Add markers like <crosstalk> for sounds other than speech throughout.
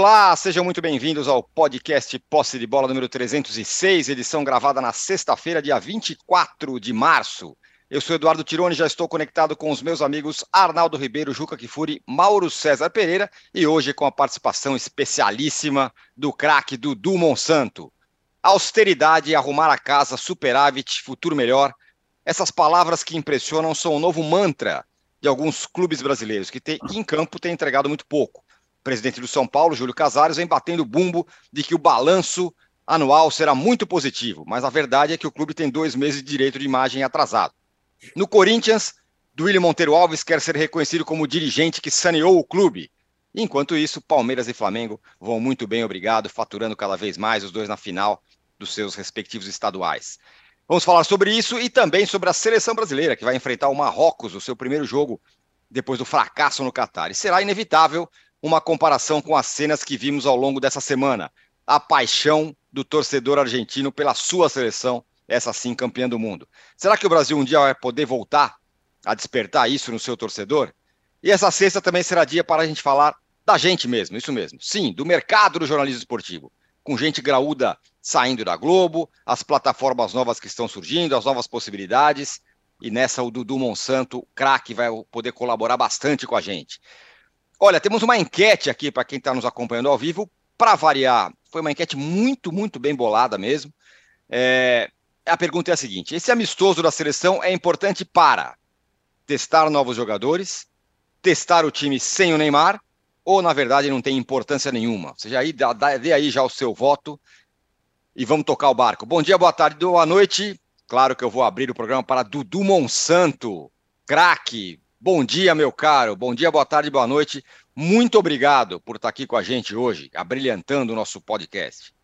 Olá, sejam muito bem-vindos ao podcast Posse de Bola número 306, edição gravada na sexta-feira, dia 24 de março. Eu sou Eduardo Tironi, já estou conectado com os meus amigos Arnaldo Ribeiro, Juca Kifuri, Mauro César Pereira e hoje com a participação especialíssima do craque Dudu Monsanto. Austeridade, arrumar a casa, superávit, futuro melhor. Essas palavras que impressionam são o novo mantra de alguns clubes brasileiros que tem, em campo têm entregado muito pouco. Presidente do São Paulo, Júlio Casares, vem batendo bumbo de que o balanço anual será muito positivo, mas a verdade é que o clube tem dois meses de direito de imagem atrasado. No Corinthians, Duílio Monteiro Alves quer ser reconhecido como dirigente que saneou o clube. Enquanto isso, Palmeiras e Flamengo vão muito bem, obrigado, faturando cada vez mais, os dois na final dos seus respectivos estaduais. Vamos falar sobre isso e também sobre a seleção brasileira, que vai enfrentar o Marrocos, o seu primeiro jogo depois do fracasso no Catar. E será inevitável uma comparação com as cenas que vimos ao longo dessa semana. A paixão do torcedor argentino pela sua seleção essa sim campeã do mundo. Será que o Brasil um dia vai poder voltar a despertar isso no seu torcedor? E essa sexta também será dia para a gente falar da gente mesmo, isso mesmo. Sim, do mercado do jornalismo esportivo. Com gente graúda saindo da Globo, as plataformas novas que estão surgindo, as novas possibilidades. E nessa o Dudu Monsanto, craque, vai poder colaborar bastante com a gente. Olha, temos uma enquete aqui para quem está nos acompanhando ao vivo. Para variar, foi uma enquete muito, muito bem bolada mesmo. É, a pergunta é a seguinte: esse amistoso da seleção é importante para testar novos jogadores, testar o time sem o Neymar, ou na verdade não tem importância nenhuma? Você já aí, dá, dê aí já o seu voto e vamos tocar o barco. Bom dia, boa tarde, boa noite. Claro que eu vou abrir o programa para Dudu Monsanto, craque. Bom dia, meu caro. Bom dia, boa tarde, boa noite. Muito obrigado por estar aqui com a gente hoje, abrilhantando o nosso podcast.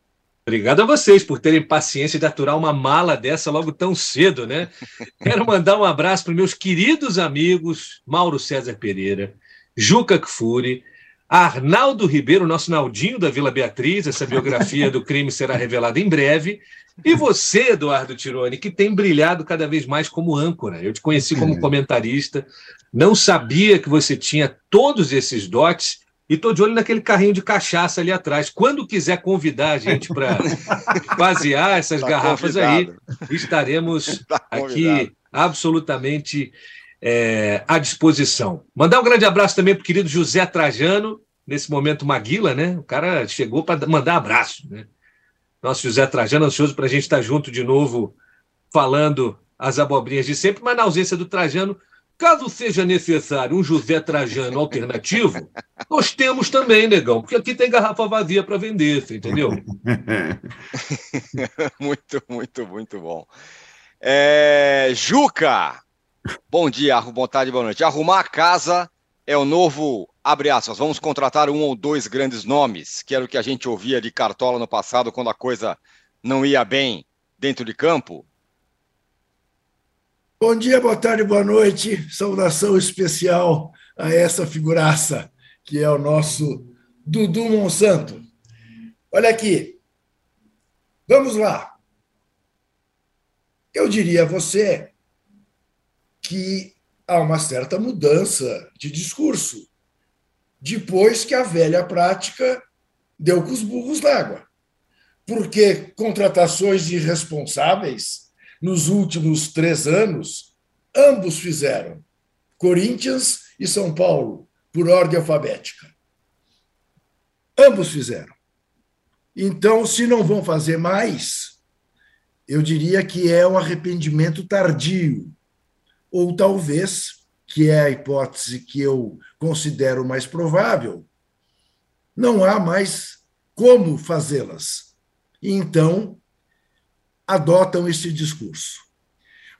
Obrigado a vocês por terem paciência de aturar uma mala dessa logo tão cedo, né? <laughs> Quero mandar um abraço para meus queridos amigos Mauro César Pereira, Juca Kfouri, Arnaldo Ribeiro, nosso Naldinho da Vila Beatriz, essa biografia do crime será revelada em breve, e você, Eduardo Tironi, que tem brilhado cada vez mais como âncora. Eu te conheci como uhum. comentarista, não sabia que você tinha todos esses dotes e estou de olho naquele carrinho de cachaça ali atrás. Quando quiser convidar a gente para basear <laughs> essas tá garrafas convidado. aí, estaremos tá aqui absolutamente é, à disposição. Mandar um grande abraço também para o querido José Trajano, nesse momento Maguila, né? O cara chegou para mandar abraço, né? Nosso José Trajano, ansioso para a gente estar junto de novo, falando as abobrinhas de sempre, mas na ausência do Trajano, Caso seja necessário um José Trajano alternativo, <laughs> nós temos também, negão, porque aqui tem garrafa vazia para vender, você entendeu? <laughs> muito, muito, muito bom. É... Juca, bom dia, boa tarde, boa noite. Arrumar a casa é o novo, abre aspas, vamos contratar um ou dois grandes nomes, que era o que a gente ouvia de Cartola no passado, quando a coisa não ia bem dentro de campo. Bom dia, boa tarde, boa noite. Saudação especial a essa figuraça, que é o nosso Dudu Monsanto. Olha aqui. Vamos lá. Eu diria a você que há uma certa mudança de discurso depois que a velha prática deu com os burros d'água. Porque contratações irresponsáveis nos últimos três anos, ambos fizeram. Corinthians e São Paulo, por ordem alfabética. Ambos fizeram. Então, se não vão fazer mais, eu diria que é um arrependimento tardio. Ou talvez, que é a hipótese que eu considero mais provável, não há mais como fazê-las. Então, adotam esse discurso.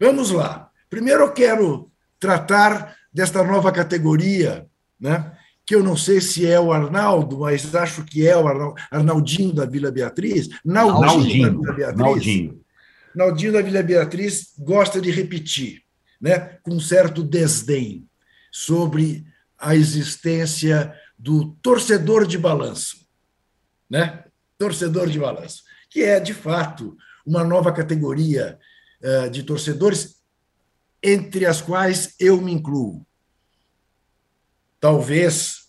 Vamos lá. Primeiro eu quero tratar desta nova categoria, né? que eu não sei se é o Arnaldo, mas acho que é o Arnaldinho da Vila Beatriz. Naldinho, da Vila Beatriz. Naldinho. Naldinho da Vila Beatriz gosta de repetir, né, com certo desdém, sobre a existência do torcedor de balanço. Né? Torcedor de balanço, que é, de fato, uma nova categoria uh, de torcedores, entre as quais eu me incluo. Talvez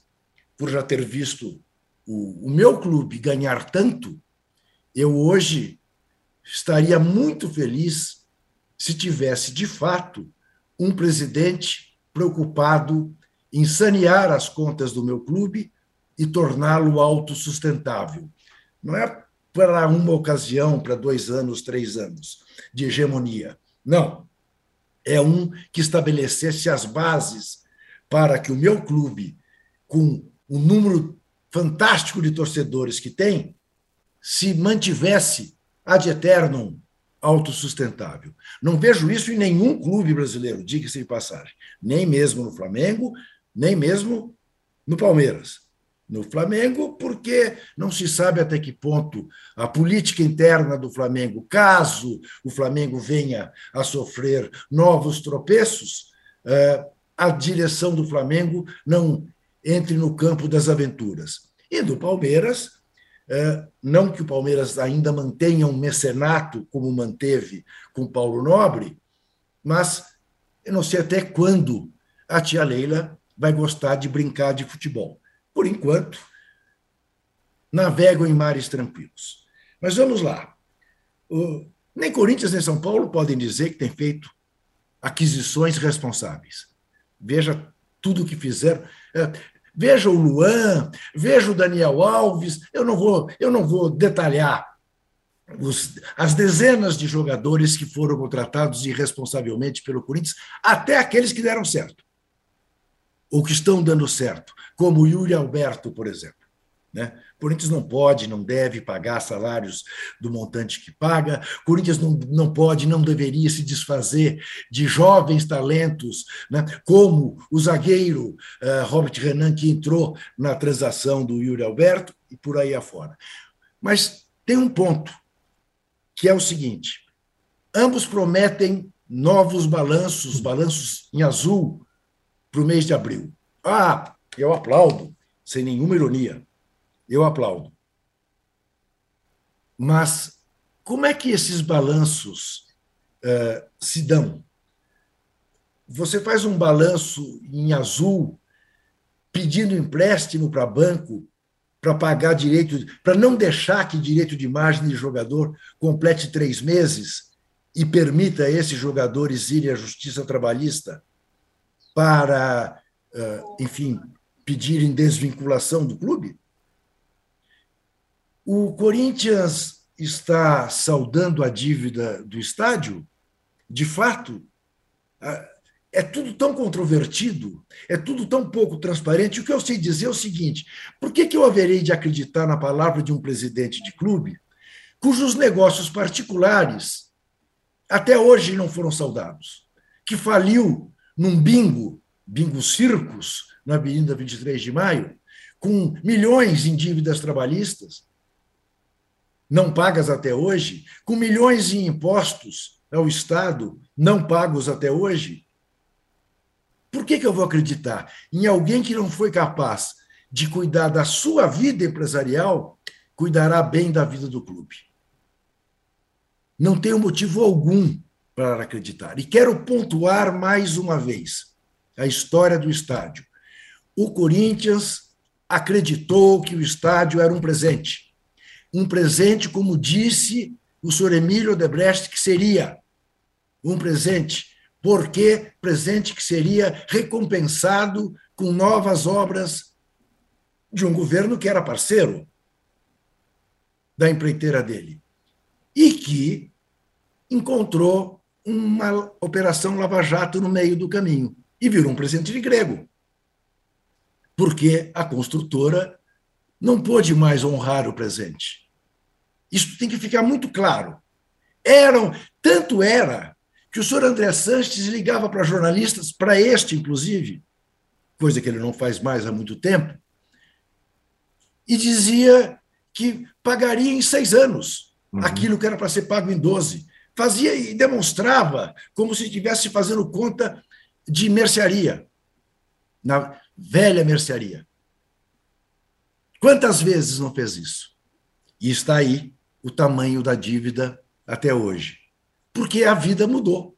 por já ter visto o, o meu clube ganhar tanto, eu hoje estaria muito feliz se tivesse, de fato, um presidente preocupado em sanear as contas do meu clube e torná-lo autossustentável. Não é para uma ocasião, para dois anos, três anos de hegemonia. Não. É um que estabelecesse as bases para que o meu clube, com o número fantástico de torcedores que tem, se mantivesse ad eternum autossustentável. Não vejo isso em nenhum clube brasileiro, diga-se de passagem. Nem mesmo no Flamengo, nem mesmo no Palmeiras. No Flamengo, porque não se sabe até que ponto a política interna do Flamengo, caso o Flamengo venha a sofrer novos tropeços, eh, a direção do Flamengo não entre no campo das aventuras. E do Palmeiras, não que o Palmeiras ainda mantenha um mecenato como manteve com Paulo Nobre, mas eu não sei até quando a tia Leila vai gostar de brincar de futebol. Por enquanto, navegam em mares tranquilos. Mas vamos lá. nem Corinthians nem São Paulo podem dizer que tem feito aquisições responsáveis. Veja tudo o que fizeram. Veja o Luan, veja o Daniel Alves. Eu não vou, eu não vou detalhar os, as dezenas de jogadores que foram contratados irresponsavelmente pelo Corinthians, até aqueles que deram certo, ou que estão dando certo, como o Yuri Alberto, por exemplo. Né? Corinthians não pode, não deve pagar salários do montante que paga. Corinthians não, não pode, não deveria se desfazer de jovens talentos, né? como o zagueiro uh, Robert Renan, que entrou na transação do Yuri Alberto, e por aí afora. Mas tem um ponto, que é o seguinte: ambos prometem novos balanços, balanços em azul, para o mês de abril. Ah, eu aplaudo, sem nenhuma ironia eu aplaudo. Mas como é que esses balanços uh, se dão? Você faz um balanço em azul, pedindo empréstimo para banco para pagar direito, para não deixar que direito de margem de jogador complete três meses e permita esses jogadores irem à justiça trabalhista para, uh, enfim, pedirem desvinculação do clube? O Corinthians está saudando a dívida do estádio? De fato, é tudo tão controvertido, é tudo tão pouco transparente. O que eu sei dizer é o seguinte: por que, eu haverei de acreditar na palavra de um presidente de clube cujos negócios particulares até hoje não foram saudados, que faliu num bingo, bingo circos, na Avenida 23 de Maio, com milhões em dívidas trabalhistas, não pagas até hoje, com milhões em impostos ao Estado não pagos até hoje? Por que, que eu vou acreditar em alguém que não foi capaz de cuidar da sua vida empresarial, cuidará bem da vida do clube? Não tenho motivo algum para acreditar. E quero pontuar mais uma vez a história do estádio. O Corinthians acreditou que o estádio era um presente um presente, como disse o senhor Emílio Odebrecht, que seria um presente, porque presente que seria recompensado com novas obras de um governo que era parceiro da empreiteira dele? E que encontrou uma operação lava-jato no meio do caminho e virou um presente de grego, porque a construtora não pôde mais honrar o presente. Isso tem que ficar muito claro. Eram, tanto era que o senhor André Sanches ligava para jornalistas, para este inclusive, coisa que ele não faz mais há muito tempo, e dizia que pagaria em seis anos uhum. aquilo que era para ser pago em doze. Fazia e demonstrava como se estivesse fazendo conta de mercearia, na velha mercearia. Quantas vezes não fez isso? E está aí o tamanho da dívida até hoje. Porque a vida mudou.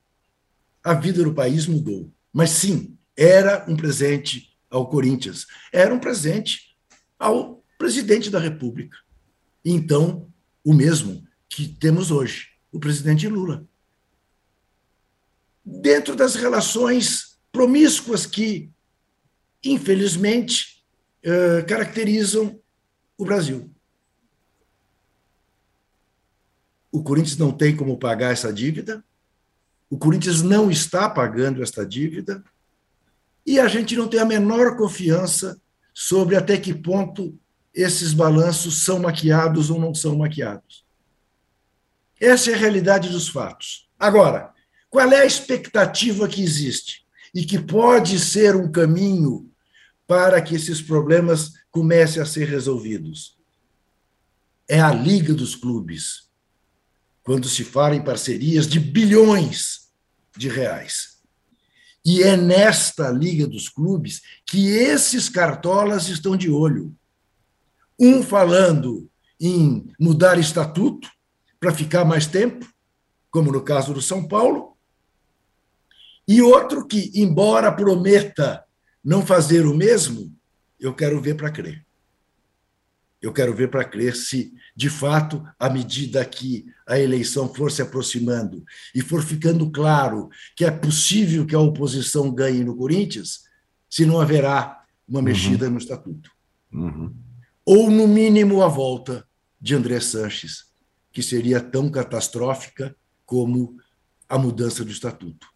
A vida no país mudou. Mas sim, era um presente ao Corinthians. Era um presente ao presidente da República. Então, o mesmo que temos hoje, o presidente Lula. Dentro das relações promíscuas que, infelizmente, eh, caracterizam o Brasil. O Corinthians não tem como pagar essa dívida, o Corinthians não está pagando esta dívida, e a gente não tem a menor confiança sobre até que ponto esses balanços são maquiados ou não são maquiados. Essa é a realidade dos fatos. Agora, qual é a expectativa que existe e que pode ser um caminho para que esses problemas comecem a ser resolvidos? É a Liga dos Clubes, quando se fala em parcerias de bilhões de reais. E é nesta Liga dos Clubes que esses cartolas estão de olho. Um falando em mudar estatuto, para ficar mais tempo, como no caso do São Paulo, e outro que, embora prometa não fazer o mesmo, eu quero ver para crer. Eu quero ver para crer se, de fato, à medida que a eleição for se aproximando e for ficando claro que é possível que a oposição ganhe no Corinthians, se não haverá uma uhum. mexida uhum. no estatuto. Uhum. Ou, no mínimo, a volta de André Sanches que seria tão catastrófica como a mudança do estatuto,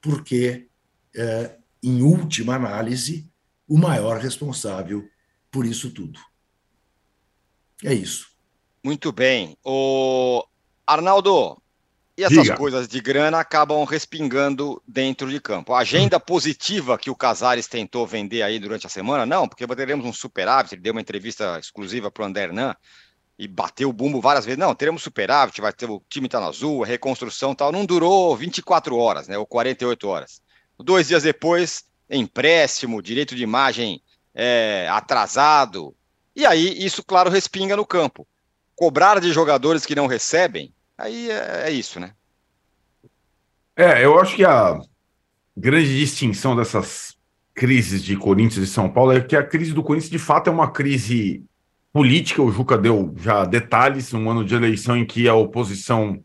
porque, é, em última análise, o maior responsável por isso tudo. É isso. Muito bem. O Arnaldo, e essas Diga. coisas de grana acabam respingando dentro de campo. A agenda <laughs> positiva que o Casares tentou vender aí durante a semana, não, porque teremos um superávit, ele deu uma entrevista exclusiva para o André Hernan, e bateu o bumbo várias vezes. Não, teremos superávit, vai ter, o time está no azul, a reconstrução tal. Não durou 24 horas, né? Ou 48 horas. Dois dias depois, empréstimo, direito de imagem é, atrasado. E aí, isso, claro, respinga no campo. Cobrar de jogadores que não recebem, aí é, é isso, né? É, eu acho que a grande distinção dessas crises de Corinthians e São Paulo é que a crise do Corinthians, de fato, é uma crise política, o Juca deu já detalhes, um ano de eleição em que a oposição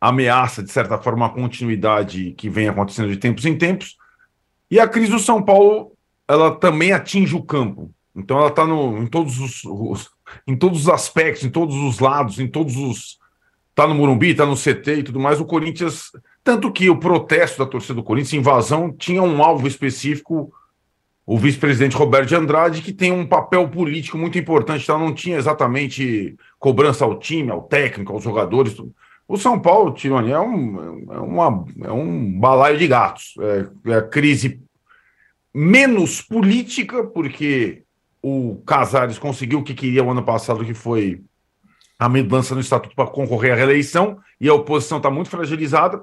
ameaça, de certa forma, a continuidade que vem acontecendo de tempos em tempos. E a crise do São Paulo, ela também atinge o campo. Então ela está em todos os, os, em todos os aspectos, em todos os lados, em todos os. Está no Morumbi, está no CT e tudo mais. O Corinthians. Tanto que o protesto da torcida do Corinthians, invasão, tinha um alvo específico o vice-presidente Roberto de Andrade, que tem um papel político muito importante, então não tinha exatamente cobrança ao time, ao técnico, aos jogadores. O São Paulo, Tironi, é um, é, uma, é um balaio de gatos. É, é a crise menos política, porque o Casares conseguiu o que queria o ano passado, que foi a mudança no estatuto para concorrer à reeleição, e a oposição está muito fragilizada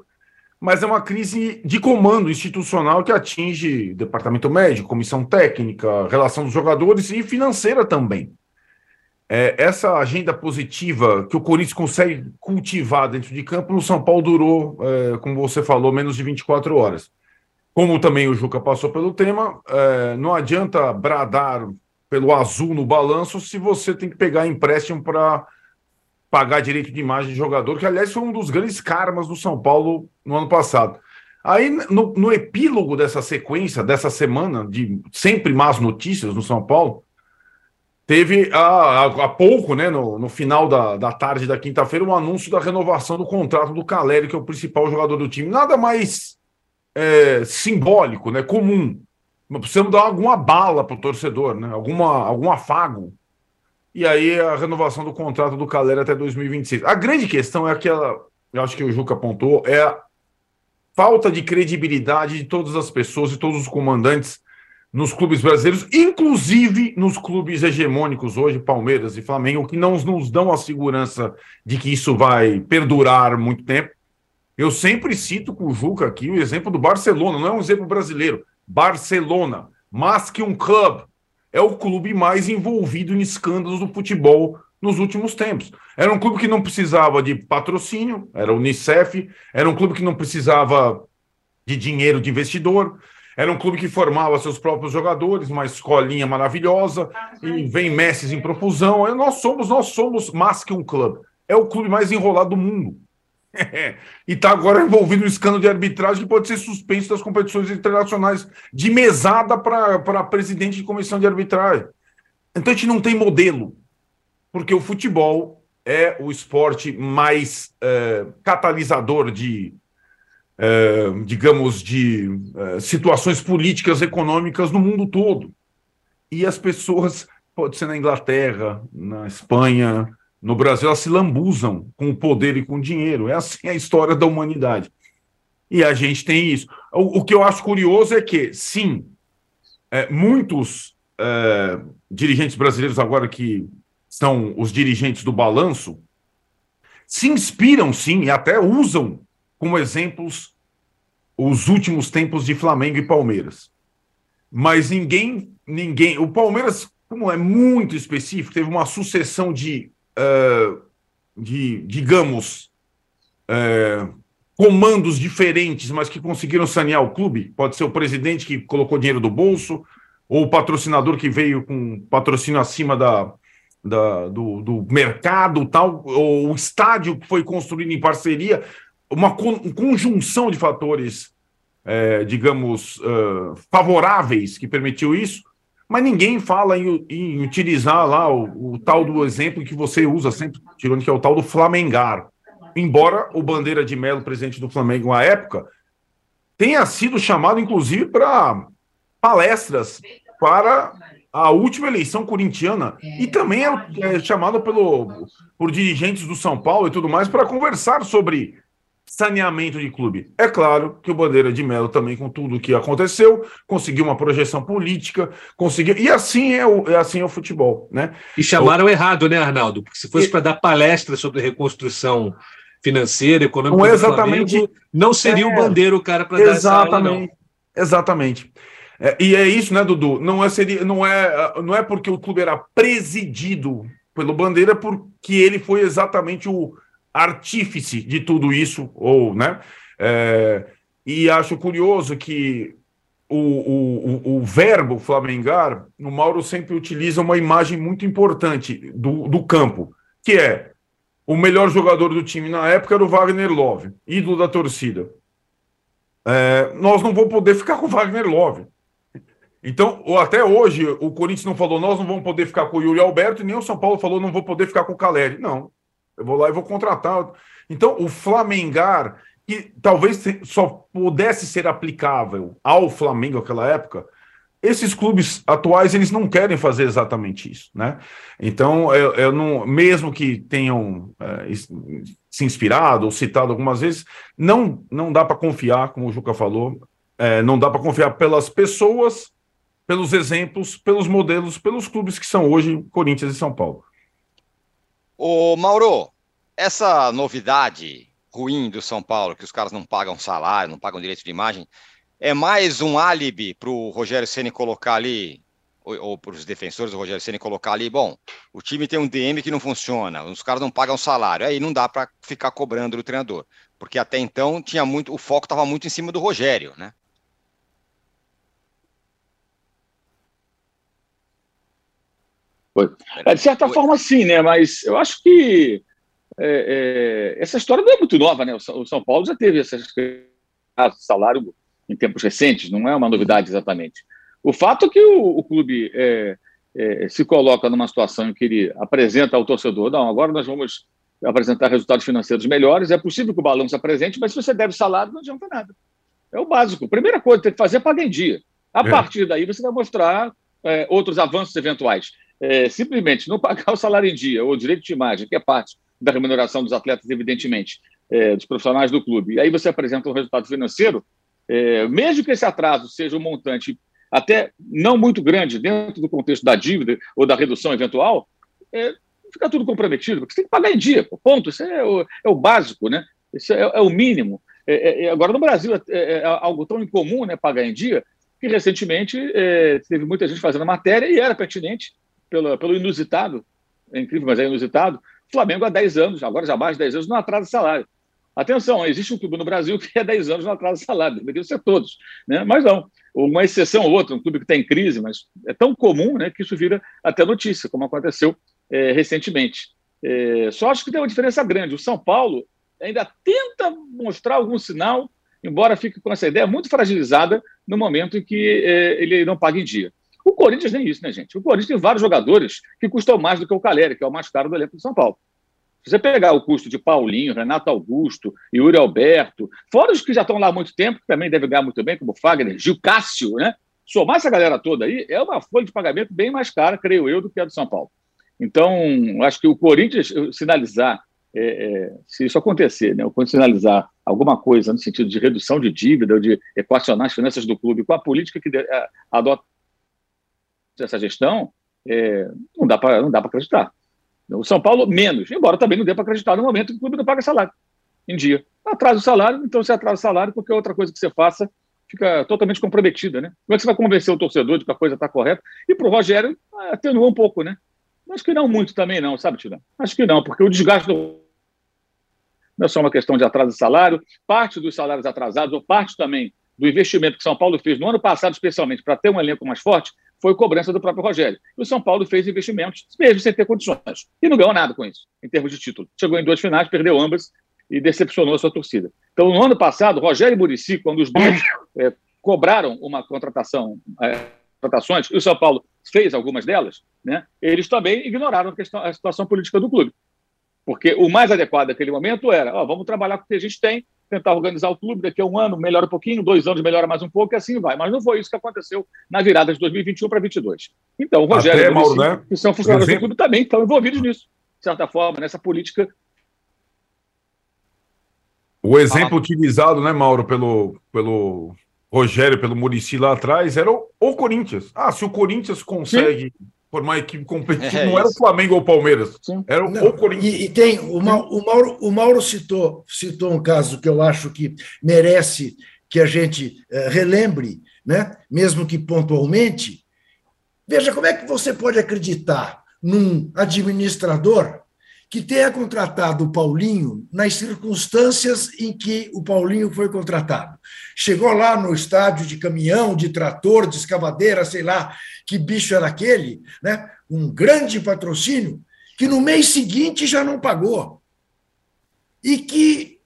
mas é uma crise de comando institucional que atinge departamento médico, comissão técnica, relação dos jogadores e financeira também. É, essa agenda positiva que o Corinthians consegue cultivar dentro de campo, no São Paulo durou, é, como você falou, menos de 24 horas. Como também o Juca passou pelo tema, é, não adianta bradar pelo azul no balanço se você tem que pegar empréstimo para pagar direito de imagem de jogador, que aliás foi um dos grandes karmas do São Paulo no ano passado. Aí, no, no epílogo dessa sequência, dessa semana, de sempre más notícias no São Paulo, teve há, há pouco, né, no, no final da, da tarde da quinta-feira, um anúncio da renovação do contrato do Caleri, que é o principal jogador do time. Nada mais é, simbólico, né, comum. Precisamos dar alguma bala para o torcedor, né, alguma, algum afago e aí a renovação do contrato do Calera até 2026. A grande questão é aquela, eu acho que o Juca apontou, é a falta de credibilidade de todas as pessoas e todos os comandantes nos clubes brasileiros, inclusive nos clubes hegemônicos hoje, Palmeiras e Flamengo, que não nos dão a segurança de que isso vai perdurar muito tempo. Eu sempre cito com o Juca aqui o exemplo do Barcelona, não é um exemplo brasileiro. Barcelona, mais que um clube, é o clube mais envolvido em escândalos do futebol nos últimos tempos. Era um clube que não precisava de patrocínio, era o Unicef, era um clube que não precisava de dinheiro de investidor, Era um clube que formava seus próprios jogadores, uma escolinha maravilhosa, e vem Messi em profusão. Nós somos, nós somos mais que um clube. É o clube mais enrolado do mundo. <laughs> e está agora envolvido no escândalo de arbitragem que pode ser suspenso das competições internacionais de mesada para presidente de comissão de arbitragem. Então a gente não tem modelo, porque o futebol é o esporte mais é, catalisador de, é, digamos, de é, situações políticas, econômicas no mundo todo. E as pessoas, pode ser na Inglaterra, na Espanha, no Brasil, elas se lambuzam com o poder e com o dinheiro. É assim a história da humanidade. E a gente tem isso. O, o que eu acho curioso é que, sim, é, muitos é, dirigentes brasileiros, agora que são os dirigentes do balanço, se inspiram, sim, e até usam como exemplos os últimos tempos de Flamengo e Palmeiras. Mas ninguém, ninguém. O Palmeiras, como é muito específico, teve uma sucessão de uh, de, digamos, uh, comandos diferentes, mas que conseguiram sanear o clube. Pode ser o presidente que colocou dinheiro do bolso, ou o patrocinador que veio com patrocínio acima da, da do, do, mercado, tal, ou o estádio que foi construído em parceria, uma conjunção de fatores, é, digamos, uh, favoráveis que permitiu isso. Mas ninguém fala em, em utilizar lá o, o, tal do exemplo que você usa sempre, tirando que é o tal do Flamengar. Embora o Bandeira de Melo, presidente do Flamengo na época, tenha sido chamado, inclusive, para palestras para a última eleição corintiana e também é, é chamado pelo, por dirigentes do São Paulo e tudo mais para conversar sobre saneamento de clube. É claro que o Bandeira de Melo também, com tudo o que aconteceu, conseguiu uma projeção política, conseguiu. E assim é o, é assim é o futebol, né? E chamaram o... errado, né, Arnaldo? Porque se fosse e... para dar palestra sobre reconstrução financeira, econômica, não é exatamente, Flamengo, não seria é... o Bandeira o cara para dar essa aula, não. Exatamente. É, e é isso, né, Dudu? Não é, seria, não, é, não é porque o clube era presidido pelo Bandeira, porque ele foi exatamente o artífice de tudo isso, ou, né? É, e acho curioso que o, o, o, verbo flamengar, o Mauro sempre utiliza uma imagem muito importante do, do campo, que é o melhor jogador do time na época era o Wagner Love, ídolo da torcida. É, nós não vamos poder ficar com o Wagner Love. Então, até hoje, o Corinthians não falou, nós não vamos poder ficar com o Yuri Alberto, nem o São Paulo falou, não vou poder ficar com o Caleri. Não. Eu vou lá e vou contratar. Então, o Flamengar, que talvez só pudesse ser aplicável ao Flamengo naquela época, esses clubes atuais eles não querem fazer exatamente isso, né? Então, eu, eu não, mesmo que tenham é, se inspirado ou citado algumas vezes, não não dá para confiar, como o Juca falou, é, não dá para confiar pelas pessoas, pelos exemplos, pelos modelos, pelos clubes que são hoje Corinthians e São Paulo. Ô, Mauro, essa novidade ruim do São Paulo, que os caras não pagam salário, não pagam direito de imagem, é mais um álibi para o Rogério Ceni colocar ali, ou, ou para os defensores do Rogério Ceni colocar ali, bom, o time tem um DM que não funciona, os caras não pagam salário, aí não dá para ficar cobrando do treinador, porque até então tinha muito, o foco estava muito em cima do Rogério, né? É, de certa forma, sim, né? Mas eu acho que é, é, essa história não é muito nova, né? O São Paulo já teve esse salário em tempos recentes, não é uma novidade exatamente. O fato é que o, o clube é, é, se coloca numa situação em que ele apresenta ao torcedor: não, agora nós vamos apresentar resultados financeiros melhores. É possível que o balanço apresente, mas se você deve salário, não adianta nada. É o básico. A primeira coisa que tem que fazer é pagar em dia. A é. partir daí, você vai mostrar outros avanços eventuais é, simplesmente não pagar <laughs> o salário em dia ou o direito de imagem, que é parte da remuneração dos atletas, evidentemente, é, dos profissionais do clube, e aí você apresenta um resultado financeiro, é, mesmo que esse atraso seja um montante até não muito grande dentro do contexto da dívida ou da redução eventual, é, fica tudo comprometido, porque você tem que pagar em dia, ponto. Isso é o, é o básico, né? Isso é, é o mínimo. Agora, no Brasil, é, algo tão incomum, né, pagar em dia, que recentemente teve muita gente fazendo matéria e era pertinente pelo, pelo inusitado, é incrível, mas é inusitado, Flamengo há 10 anos, agora já mais de 10 anos, não atrasa salário. Atenção, existe um clube no Brasil que é 10 anos no atraso de salário, deveriam ser todos, né? mas não. Uma exceção ou outra, um clube que está em crise, mas é tão comum né, que isso vira até notícia, como aconteceu é, recentemente. É, só acho que tem uma diferença grande. O São Paulo ainda tenta mostrar algum sinal, embora fique com essa ideia muito fragilizada no momento em que é, ele não paga em dia. O Corinthians nem isso, né, gente? O Corinthians tem vários jogadores que custam mais do que o Caleri, que é o mais caro do elenco do São Paulo. Se você pegar o custo de Paulinho, Renato Augusto, Yuri Alberto, fora os que já estão lá há muito tempo, que também devem ganhar muito bem, como Fagner, Gil Cássio, né? Somar essa galera toda aí é uma folha de pagamento bem mais cara, creio eu, do que a do São Paulo. Então, acho que o Corinthians sinalizar, é, é, se isso acontecer, né, o Corinthians sinalizar alguma coisa no sentido de redução de dívida ou de equacionar as finanças do clube com a política que adota essa gestão, é, não dá para acreditar. O São Paulo, menos, embora também não dê para acreditar no momento que o clube não paga salário em dia. Atrasa o salário, então você atrasa o salário, qualquer outra coisa que você faça fica totalmente comprometida, né? Como é que você vai convencer o torcedor de que a coisa está correta? E para o Rogério, atenuou um pouco, né? Acho que não muito também, não, sabe, Tirão? Acho que não, porque o desgaste do... não é só uma questão de atraso de salário, parte dos salários atrasados, ou parte também do investimento que São Paulo fez no ano passado, especialmente para ter um elenco mais forte, foi cobrança do próprio Rogério. E o São Paulo fez investimentos, mesmo sem ter condições. E não ganhou nada com isso, em termos de título. Chegou em duas finais, perdeu ambas e decepcionou a sua torcida. Então, no ano passado, Rogério e Murici, quando os dois é, cobraram uma contratação, é, contratações, e o São Paulo fez algumas delas, né, eles também ignoraram a, questão, a situação política do clube. Porque o mais adequado naquele momento era: ó, vamos trabalhar com o que a gente tem, tentar organizar o clube, daqui a um ano melhora um pouquinho, dois anos melhora mais um pouco, e assim vai. Mas não foi isso que aconteceu na virada de 2021 para 2022. Então, o Rogério Até, Mauro, né? que são funcionários do clube, também estão envolvidos nisso, de certa forma, nessa política. O exemplo ah. utilizado, né, Mauro, pelo, pelo Rogério, pelo Murici lá atrás, era o, o Corinthians. Ah, se o Corinthians consegue. Sim por uma equipe <laughs> competitiva. É não era o Flamengo ou o Palmeiras, era o, não, Corinthians. E, e, tem, o, o, Mauro, o Mauro citou, citou um caso que eu acho que merece que a gente uh, relembre, né? mesmo que pontualmente. Veja, como é que você pode acreditar num administrador que tenha contratado o Paulinho nas circunstâncias em que o Paulinho foi contratado. Chegou lá no estádio de caminhão, de trator, de escavadeira, sei lá que bicho era aquele, né? um grande patrocínio, que no mês seguinte já não pagou. E que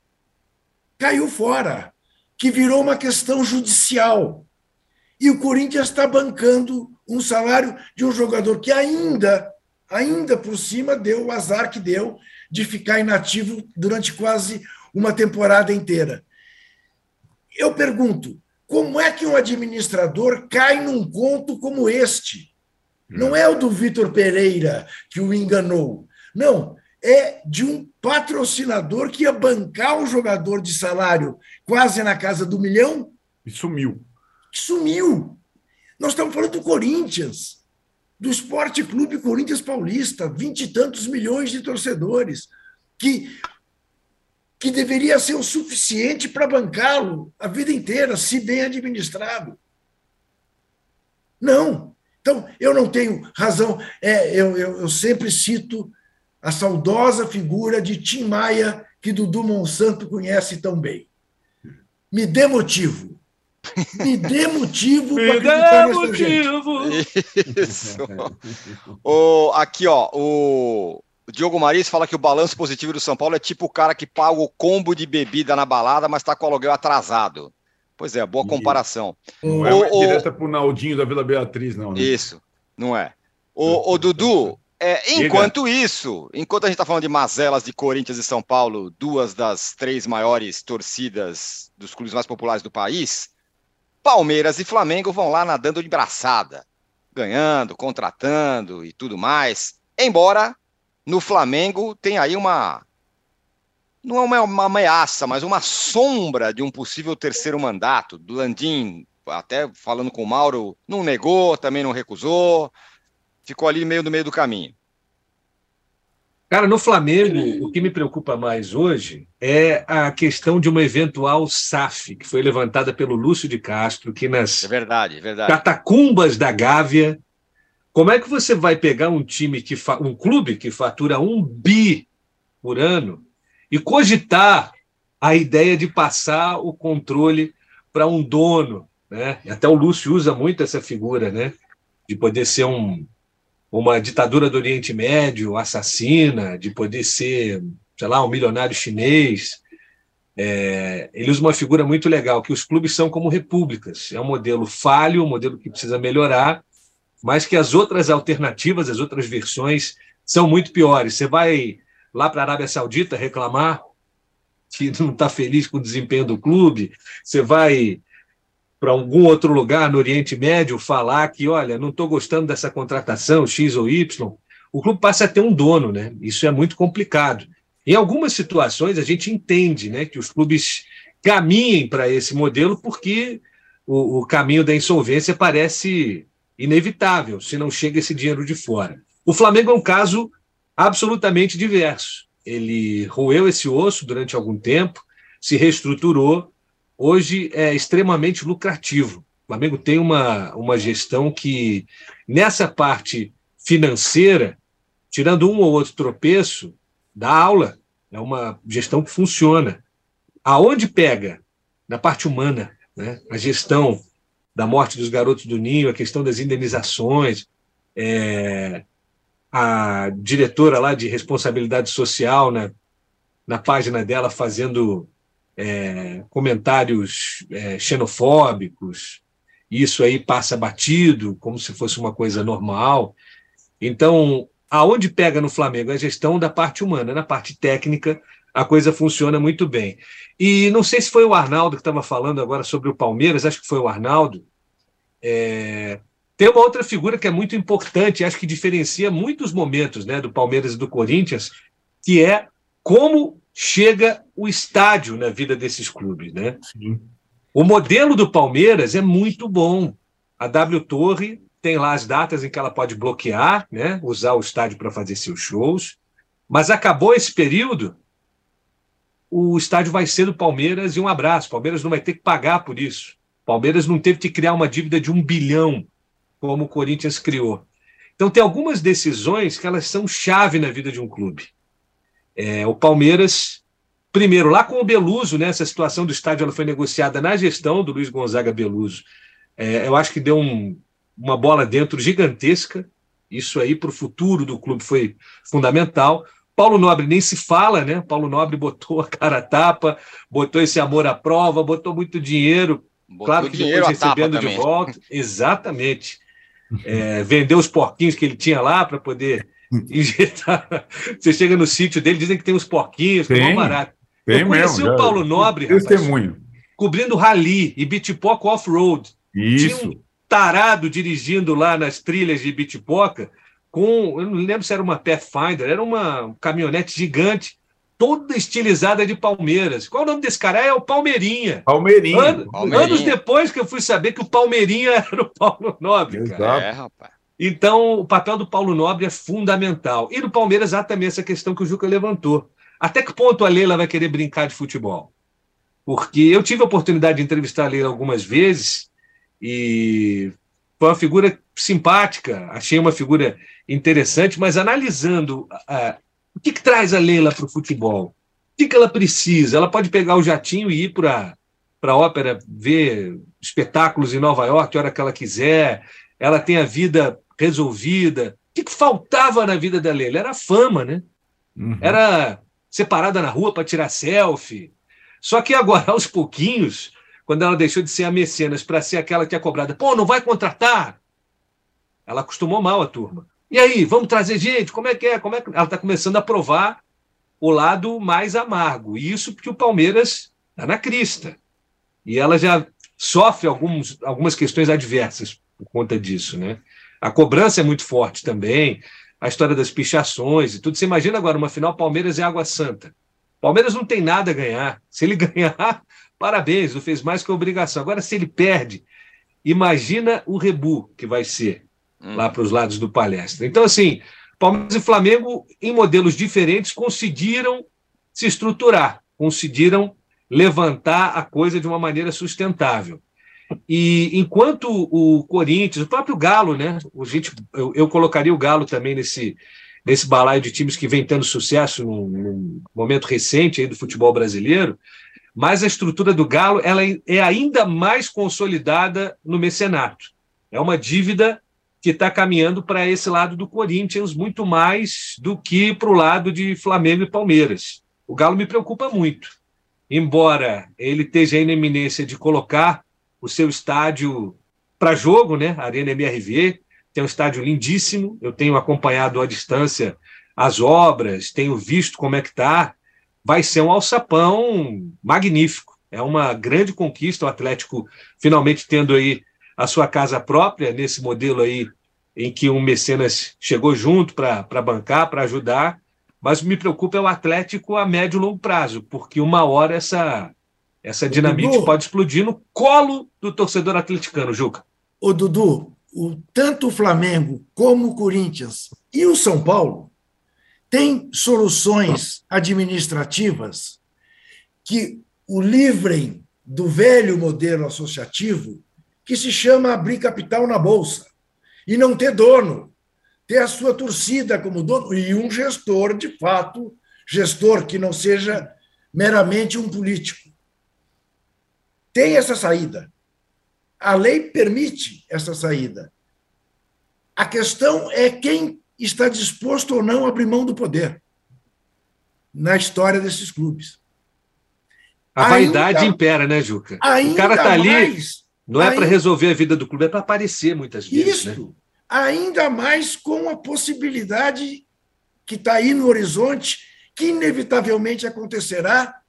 caiu fora, que virou uma questão judicial. E o Corinthians está bancando um salário de um jogador que ainda ainda por cima deu o azar que deu de ficar inativo durante quase uma temporada inteira. Eu pergunto, como é que um administrador cai num conto como este? Não é o do Vitor Pereira que o enganou. Não, é de um patrocinador que ia bancar um jogador de salário quase na casa do milhão. E sumiu. Sumiu. Nós estamos falando do Corinthians do Esporte Clube Corinthians Paulista, vinte e tantos milhões de torcedores, que, que deveria ser o suficiente para bancá-lo a vida inteira, se bem administrado. Não. Então, eu não tenho razão. É, eu, eu, eu sempre cito a saudosa figura de Tim Maia, que Dudu Monsanto conhece tão bem. Me dê motivo me dê motivo <laughs> Me dê motivo. Isso. <laughs> o, aqui, ó, o Diogo Maris fala que o balanço positivo do São Paulo é tipo o cara que paga o combo de bebida na balada, mas está com o aluguel atrasado. Pois é, boa comparação. Não é o, direta pro Naldinho da Vila Beatriz, não. Né? Isso, não é. O, o Dudu, é, enquanto isso, enquanto a gente está falando de mazelas de Corinthians e São Paulo, duas das três maiores torcidas dos clubes mais populares do país, Palmeiras e Flamengo vão lá nadando de braçada, ganhando, contratando e tudo mais. Embora no Flamengo tem aí uma não é uma, ameaça, mas uma sombra de um possível terceiro mandato. Do Landim, até falando com o Mauro, não negou, também não recusou, ficou ali meio no meio do caminho. Cara, no Flamengo, o que me preocupa mais hoje é a questão de uma eventual SAF, que foi levantada pelo Lúcio de Castro, que nas é verdade, é verdade. catacumbas da Gávea. Como é que você vai pegar um time que um clube que fatura um bi por ano e cogitar a ideia de passar o controle para um dono. Né? Até o Lúcio usa muito essa figura, né? de poder ser um, uma ditadura do Oriente Médio assassina, de poder ser, sei lá, um milionário chinês. É, ele usa uma figura muito legal, que os clubes são como repúblicas. É um modelo falho, um modelo que precisa melhorar, mas que as outras alternativas, as outras versões, são muito piores. Você vai lá para a Arábia Saudita reclamar que não está feliz com o desempenho do clube, você vai para algum outro lugar no Oriente Médio falar que, olha, não estou gostando dessa contratação X ou Y, o clube passa a ter um dono, né? Isso é muito complicado. Em algumas situações a gente entende, né, que os clubes caminhem para esse modelo porque o, o caminho da insolvência parece inevitável se não chega esse dinheiro de fora. O Flamengo é um caso absolutamente diverso. Ele roeu esse osso durante algum tempo, se reestruturou, hoje é extremamente lucrativo. O Flamengo tem uma, uma gestão que, nessa parte financeira, tirando um ou outro tropeço, dá aula. É uma gestão que funciona. Aonde pega? Na parte humana. Né? A gestão da morte dos garotos do Ninho, a questão das indenizações, é, a diretora lá de responsabilidade social na, na página dela fazendo é, comentários é, xenofóbicos, isso aí passa batido, como se fosse uma coisa normal. Então, aonde pega no Flamengo é a gestão da parte humana, na parte técnica, a coisa funciona muito bem. E não sei se foi o Arnaldo que estava falando agora sobre o Palmeiras, acho que foi o Arnaldo. É... Tem uma outra figura que é muito importante, acho que diferencia muitos momentos né, do Palmeiras e do Corinthians, que é como chega o estádio na vida desses clubes. Né? Sim. O modelo do Palmeiras é muito bom. A W Torre tem lá as datas em que ela pode bloquear, né? usar o estádio para fazer seus shows. Mas acabou esse período, o estádio vai ser do Palmeiras e um abraço. O Palmeiras não vai ter que pagar por isso. O Palmeiras não teve que criar uma dívida de um bilhão, como o Corinthians criou. Então, tem algumas decisões que elas são chave na vida de um clube. É, o Palmeiras, primeiro, lá com o Beluso, né, essa situação do estádio ela foi negociada na gestão do Luiz Gonzaga Beluso. É, eu acho que deu um, uma bola dentro gigantesca. Isso aí para o futuro do clube foi fundamental. Paulo Nobre nem se fala, né? Paulo Nobre botou a cara a tapa, botou esse amor à prova, botou muito dinheiro. Botou claro que depois recebendo de volta. <laughs> Exatamente. É, vendeu os porquinhos que ele tinha lá para poder injetar. Você chega no sítio dele, dizem que tem uns porquinhos, que é barato. Tem Eu conheci mesmo, o Paulo Nobre, testemunho. Rapaz, cobrindo rally e Bitpoca off-road. Isso. Tinha um tarado dirigindo lá nas trilhas de Bitpoca com, eu não lembro se era uma Pathfinder, era uma caminhonete gigante, toda estilizada de Palmeiras. Qual o nome desse cara? É o Palmeirinha. Palmeirinha. An Palmeirinha. Anos depois que eu fui saber que o Palmeirinha <laughs> era o Paulo Nobre, Exato. cara. É, rapaz. Então, o papel do Paulo Nobre é fundamental. E no Palmeiras há também essa questão que o Juca levantou. Até que ponto a Leila vai querer brincar de futebol? Porque eu tive a oportunidade de entrevistar a Leila algumas vezes e foi uma figura simpática, achei uma figura interessante, mas analisando o que, que, traz a Leila para o futebol, o que, que ela precisa? Ela pode pegar o jatinho e ir para a ópera ver espetáculos em Nova York a hora que ela quiser, ela tem a vida resolvida. O que, que faltava na vida da Leila? Era fama, né? Uhum. Era separada na rua para tirar selfie. Só que agora, <laughs> aos pouquinhos, quando ela deixou de ser a mecenas para ser aquela que é cobrada, pô, não vai contratar? Ela acostumou mal a turma. E aí, vamos trazer gente? Como é que é? Como é que... Ela está começando a provar o lado mais amargo. E isso porque o Palmeiras está na crista. E ela já sofre alguns, algumas questões adversas por conta disso, né? A cobrança é muito forte também, a história das pichações e tudo. Você imagina agora uma final Palmeiras e Água Santa. Palmeiras não tem nada a ganhar. Se ele <laughs> ganhar, parabéns, não fez mais que obrigação. Agora, se ele perde, imagina o rebu que vai ser hum. lá para os lados do palestra. Então, assim, Palmeiras e Flamengo, em modelos diferentes, conseguiram se estruturar, conseguiram levantar a coisa de uma maneira sustentável. E enquanto o Corinthians, o próprio Galo, né? A gente, eu, eu colocaria o Galo também nesse, nesse balaio de times que vem tendo sucesso num, num momento recente aí do futebol brasileiro. mas a estrutura do Galo ela é ainda mais consolidada no mecenato. É uma dívida que está caminhando para esse lado do Corinthians muito mais do que para o lado de Flamengo e Palmeiras. O Galo me preocupa muito. Embora ele esteja na iminência de colocar o seu estádio para jogo, né? Arena MRV, tem um estádio lindíssimo. Eu tenho acompanhado à distância as obras, tenho visto como é que está. Vai ser um alçapão magnífico. É uma grande conquista o Atlético finalmente tendo aí a sua casa própria nesse modelo aí em que um mecenas chegou junto para bancar, para ajudar. Mas me preocupa é o Atlético a médio e longo prazo, porque uma hora essa, essa dinamite Dudu, pode explodir no colo do torcedor atleticano, Juca. Ô, Dudu, o, tanto o Flamengo como o Corinthians e o São Paulo têm soluções administrativas que o livrem do velho modelo associativo que se chama abrir capital na Bolsa e não ter dono, ter a sua torcida como dono e um gestor, de fato, gestor que não seja meramente um político. Tem essa saída. A lei permite essa saída. A questão é quem está disposto ou não a abrir mão do poder na história desses clubes. A vaidade ainda, impera, né, Juca? O cara está ali, mais, não é para resolver a vida do clube, é para aparecer muitas vezes. Isso. Né? Ainda mais com a possibilidade que está aí no horizonte, que inevitavelmente acontecerá,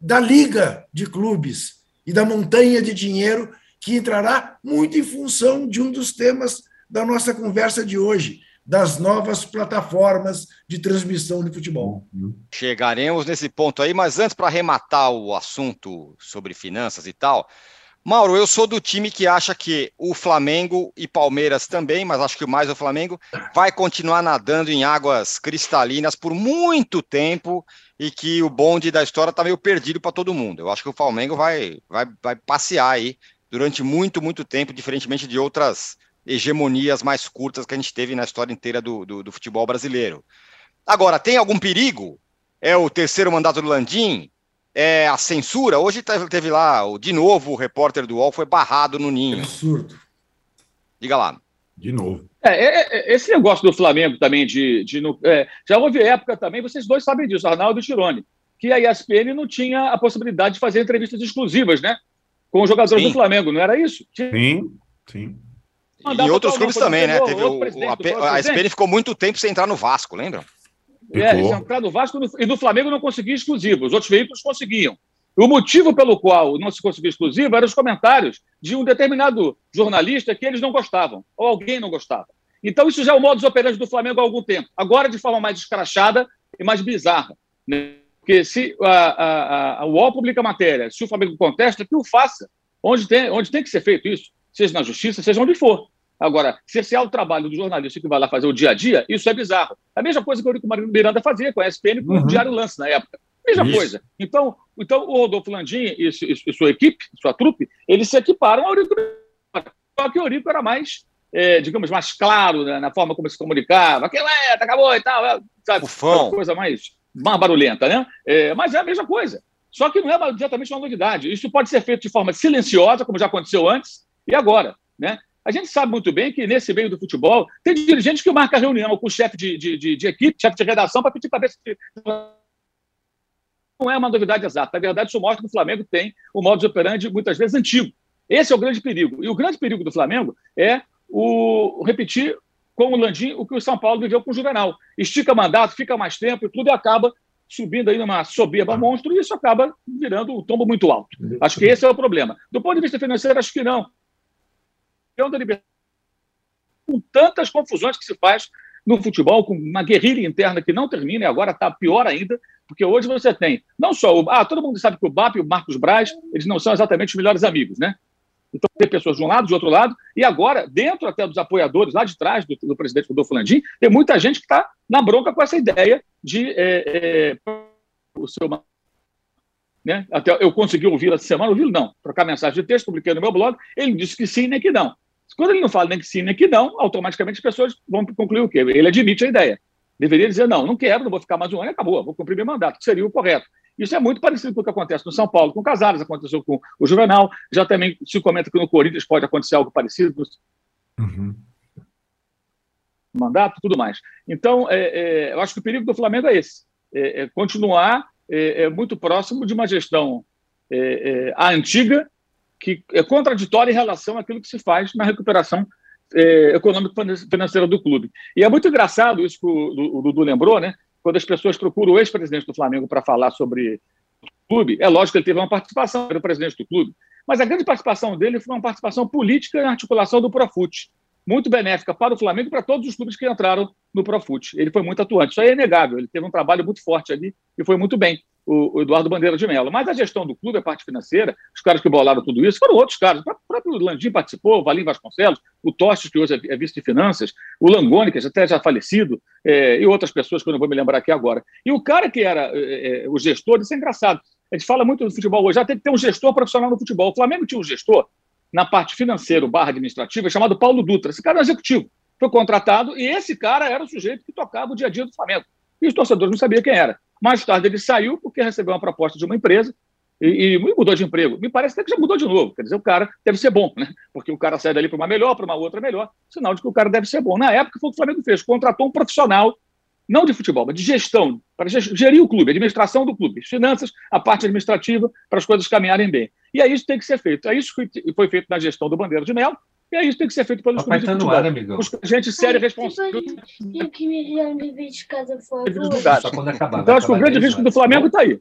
da liga de clubes e da montanha de dinheiro que entrará muito em função de um dos temas da nossa conversa de hoje, das novas plataformas de transmissão de futebol. Chegaremos nesse ponto aí, mas antes para arrematar o assunto sobre finanças e tal, Mauro, eu sou do time que acha que o Flamengo e Palmeiras também, mas acho que mais o Flamengo, vai continuar nadando em águas cristalinas por muito tempo e que o bonde da história está meio perdido para todo mundo. Eu acho que o Flamengo vai, vai, vai passear aí durante muito, muito tempo, diferentemente de outras hegemonias mais curtas que a gente teve na história inteira do, do, do futebol brasileiro. Agora, tem algum perigo? É o terceiro mandato do Landim? É a censura? Hoje teve, lá, de novo, o repórter do UOL foi barrado no ninho. É absurdo. Diga lá. De novo. É, é, é, esse negócio do Flamengo também, de. de é, já houve época também, vocês dois sabem disso, Arnaldo e Tirone, que a ESPN não tinha a possibilidade de fazer entrevistas exclusivas, né? com os jogadores sim. do Flamengo, não era isso? Sim, sim. e outros clubes também, né? Teve o, o, a, a SPN ficou muito tempo sem entrar no Vasco, lembra? É, entrar no Vasco e no Flamengo não conseguia exclusivo, os outros veículos conseguiam. O motivo pelo qual não se conseguia exclusivo eram os comentários de um determinado jornalista que eles não gostavam, ou alguém não gostava. Então, isso já é o modus operandi do Flamengo há algum tempo. Agora, de forma mais escrachada e mais bizarra. Né? Porque se a, a, a, o UOL publica matéria, se o Flamengo contesta, que o faça. Onde tem, onde tem que ser feito isso, seja na justiça, seja onde for. Agora, se esse é o trabalho do jornalista que vai lá fazer o dia a dia, isso é bizarro. A mesma coisa que o Eurico Miranda fazia com a SPN com uhum. o Diário Lance na época. Mesma isso. coisa. Então, então, o Rodolfo Landim e, e, sua equipe, sua trupe, eles se equiparam ao Eurico. Só que o Eurico era mais, é, digamos, mais claro né, na forma como se comunicava. Aquilo é, acabou e tal. Sabe? Ufão. Coisa mais mais barulhenta, né? É, mas é a mesma coisa. Só que não é exatamente uma novidade. Isso pode ser feito de forma silenciosa, como já aconteceu antes, e agora. Né? A gente sabe muito bem que nesse meio do futebol tem dirigentes que marcam reunião com o chefe de, de, de, de equipe, chefe de redação, para pedir cabeça de. Não é uma novidade exata. Na verdade, isso mostra que o Flamengo tem um modus operandi muitas vezes antigo. Esse é o grande perigo. E o grande perigo do Flamengo é o repetir com o Landim o que o São Paulo viveu com o Juvenal. Estica mandato, fica mais tempo e tudo e acaba subindo aí numa soberba monstro e isso acaba virando um tombo muito alto. Acho que esse é o problema. Do ponto de vista financeiro, acho que não. Com tantas confusões que se faz no futebol, com uma guerrilha interna que não termina e agora está pior ainda, porque hoje você tem não só o. Ah, todo mundo sabe que o BAP e o Marcos Braz, eles não são exatamente os melhores amigos, né? Então, tem pessoas de um lado, de outro lado, e agora, dentro até dos apoiadores, lá de trás do, do presidente Rodolfo Landim, tem muita gente que está na bronca com essa ideia de é, é, o seu. Né? Até eu consegui ouvir essa semana, ouvi não, trocar mensagem de texto, publiquei no meu blog, ele disse que sim, nem que não. Quando ele não fala nem que sim, nem que não, automaticamente as pessoas vão concluir o quê? Ele admite a ideia. Deveria dizer, não, não quero, não vou ficar mais um ano, acabou, vou cumprir meu mandato, que seria o correto. Isso é muito parecido com o que acontece no São Paulo com o Casares, aconteceu com o Juvenal, já também se comenta que no Corinthians pode acontecer algo parecido. Uhum. Mandato, tudo mais. Então, é, é, eu acho que o perigo do Flamengo é esse: é, é continuar é, é, muito próximo de uma gestão a antiga, que é contraditória em relação àquilo que se faz na recuperação econômica financeira do clube. E é muito engraçado isso que o, o Dudu lembrou, né? quando as pessoas procuram o ex-presidente do Flamengo para falar sobre o clube, é lógico que ele teve uma participação, era o presidente do clube, mas a grande participação dele foi uma participação política na articulação do Profut, muito benéfica para o Flamengo e para todos os clubes que entraram no Profut. Ele foi muito atuante, isso aí é inegável, ele teve um trabalho muito forte ali e foi muito bem o, Eduardo Bandeira de Mello. Mas a gestão do clube, a parte financeira, os caras que bolaram tudo isso foram outros caras. O próprio Landim participou, o Valim Vasconcelos, o Tostes, que hoje é, é vice de finanças, o Langoni, que até já falecido, é, e outras pessoas que eu não vou me lembrar aqui agora. E o cara que era é, é, o gestor, isso é engraçado. A gente fala muito do futebol hoje, já tem que ter um gestor profissional no futebol. O Flamengo tinha um gestor na parte financeira barra administrativa chamado Paulo Dutra. Esse cara era executivo. Foi contratado e esse cara era o sujeito que tocava o dia a dia do Flamengo. E os torcedores não sabiam quem era. Mais tarde ele saiu porque recebeu uma proposta de uma empresa e, e, mudou de emprego. Me parece até que já mudou de novo. Quer dizer, o cara deve ser bom, né? Porque o cara sai dali para uma melhor, para uma outra melhor. Sinal de que o cara deve ser bom. Na época, foi o que o Flamengo fez. Contratou um profissional, não de futebol, mas de gestão, para gerir o clube, administração do clube, finanças, a parte administrativa, para as coisas caminharem bem. E é isso que tem que ser feito. É isso que foi feito na gestão do Bandeira de Melo, é isso que tem que ser feito pelos clubes tá no ar, amigão. Os gente séria e responsável. Tem que me um dever de casa, favor. Só quando acabar. Então, acho que o grande risco do Flamengo está aí.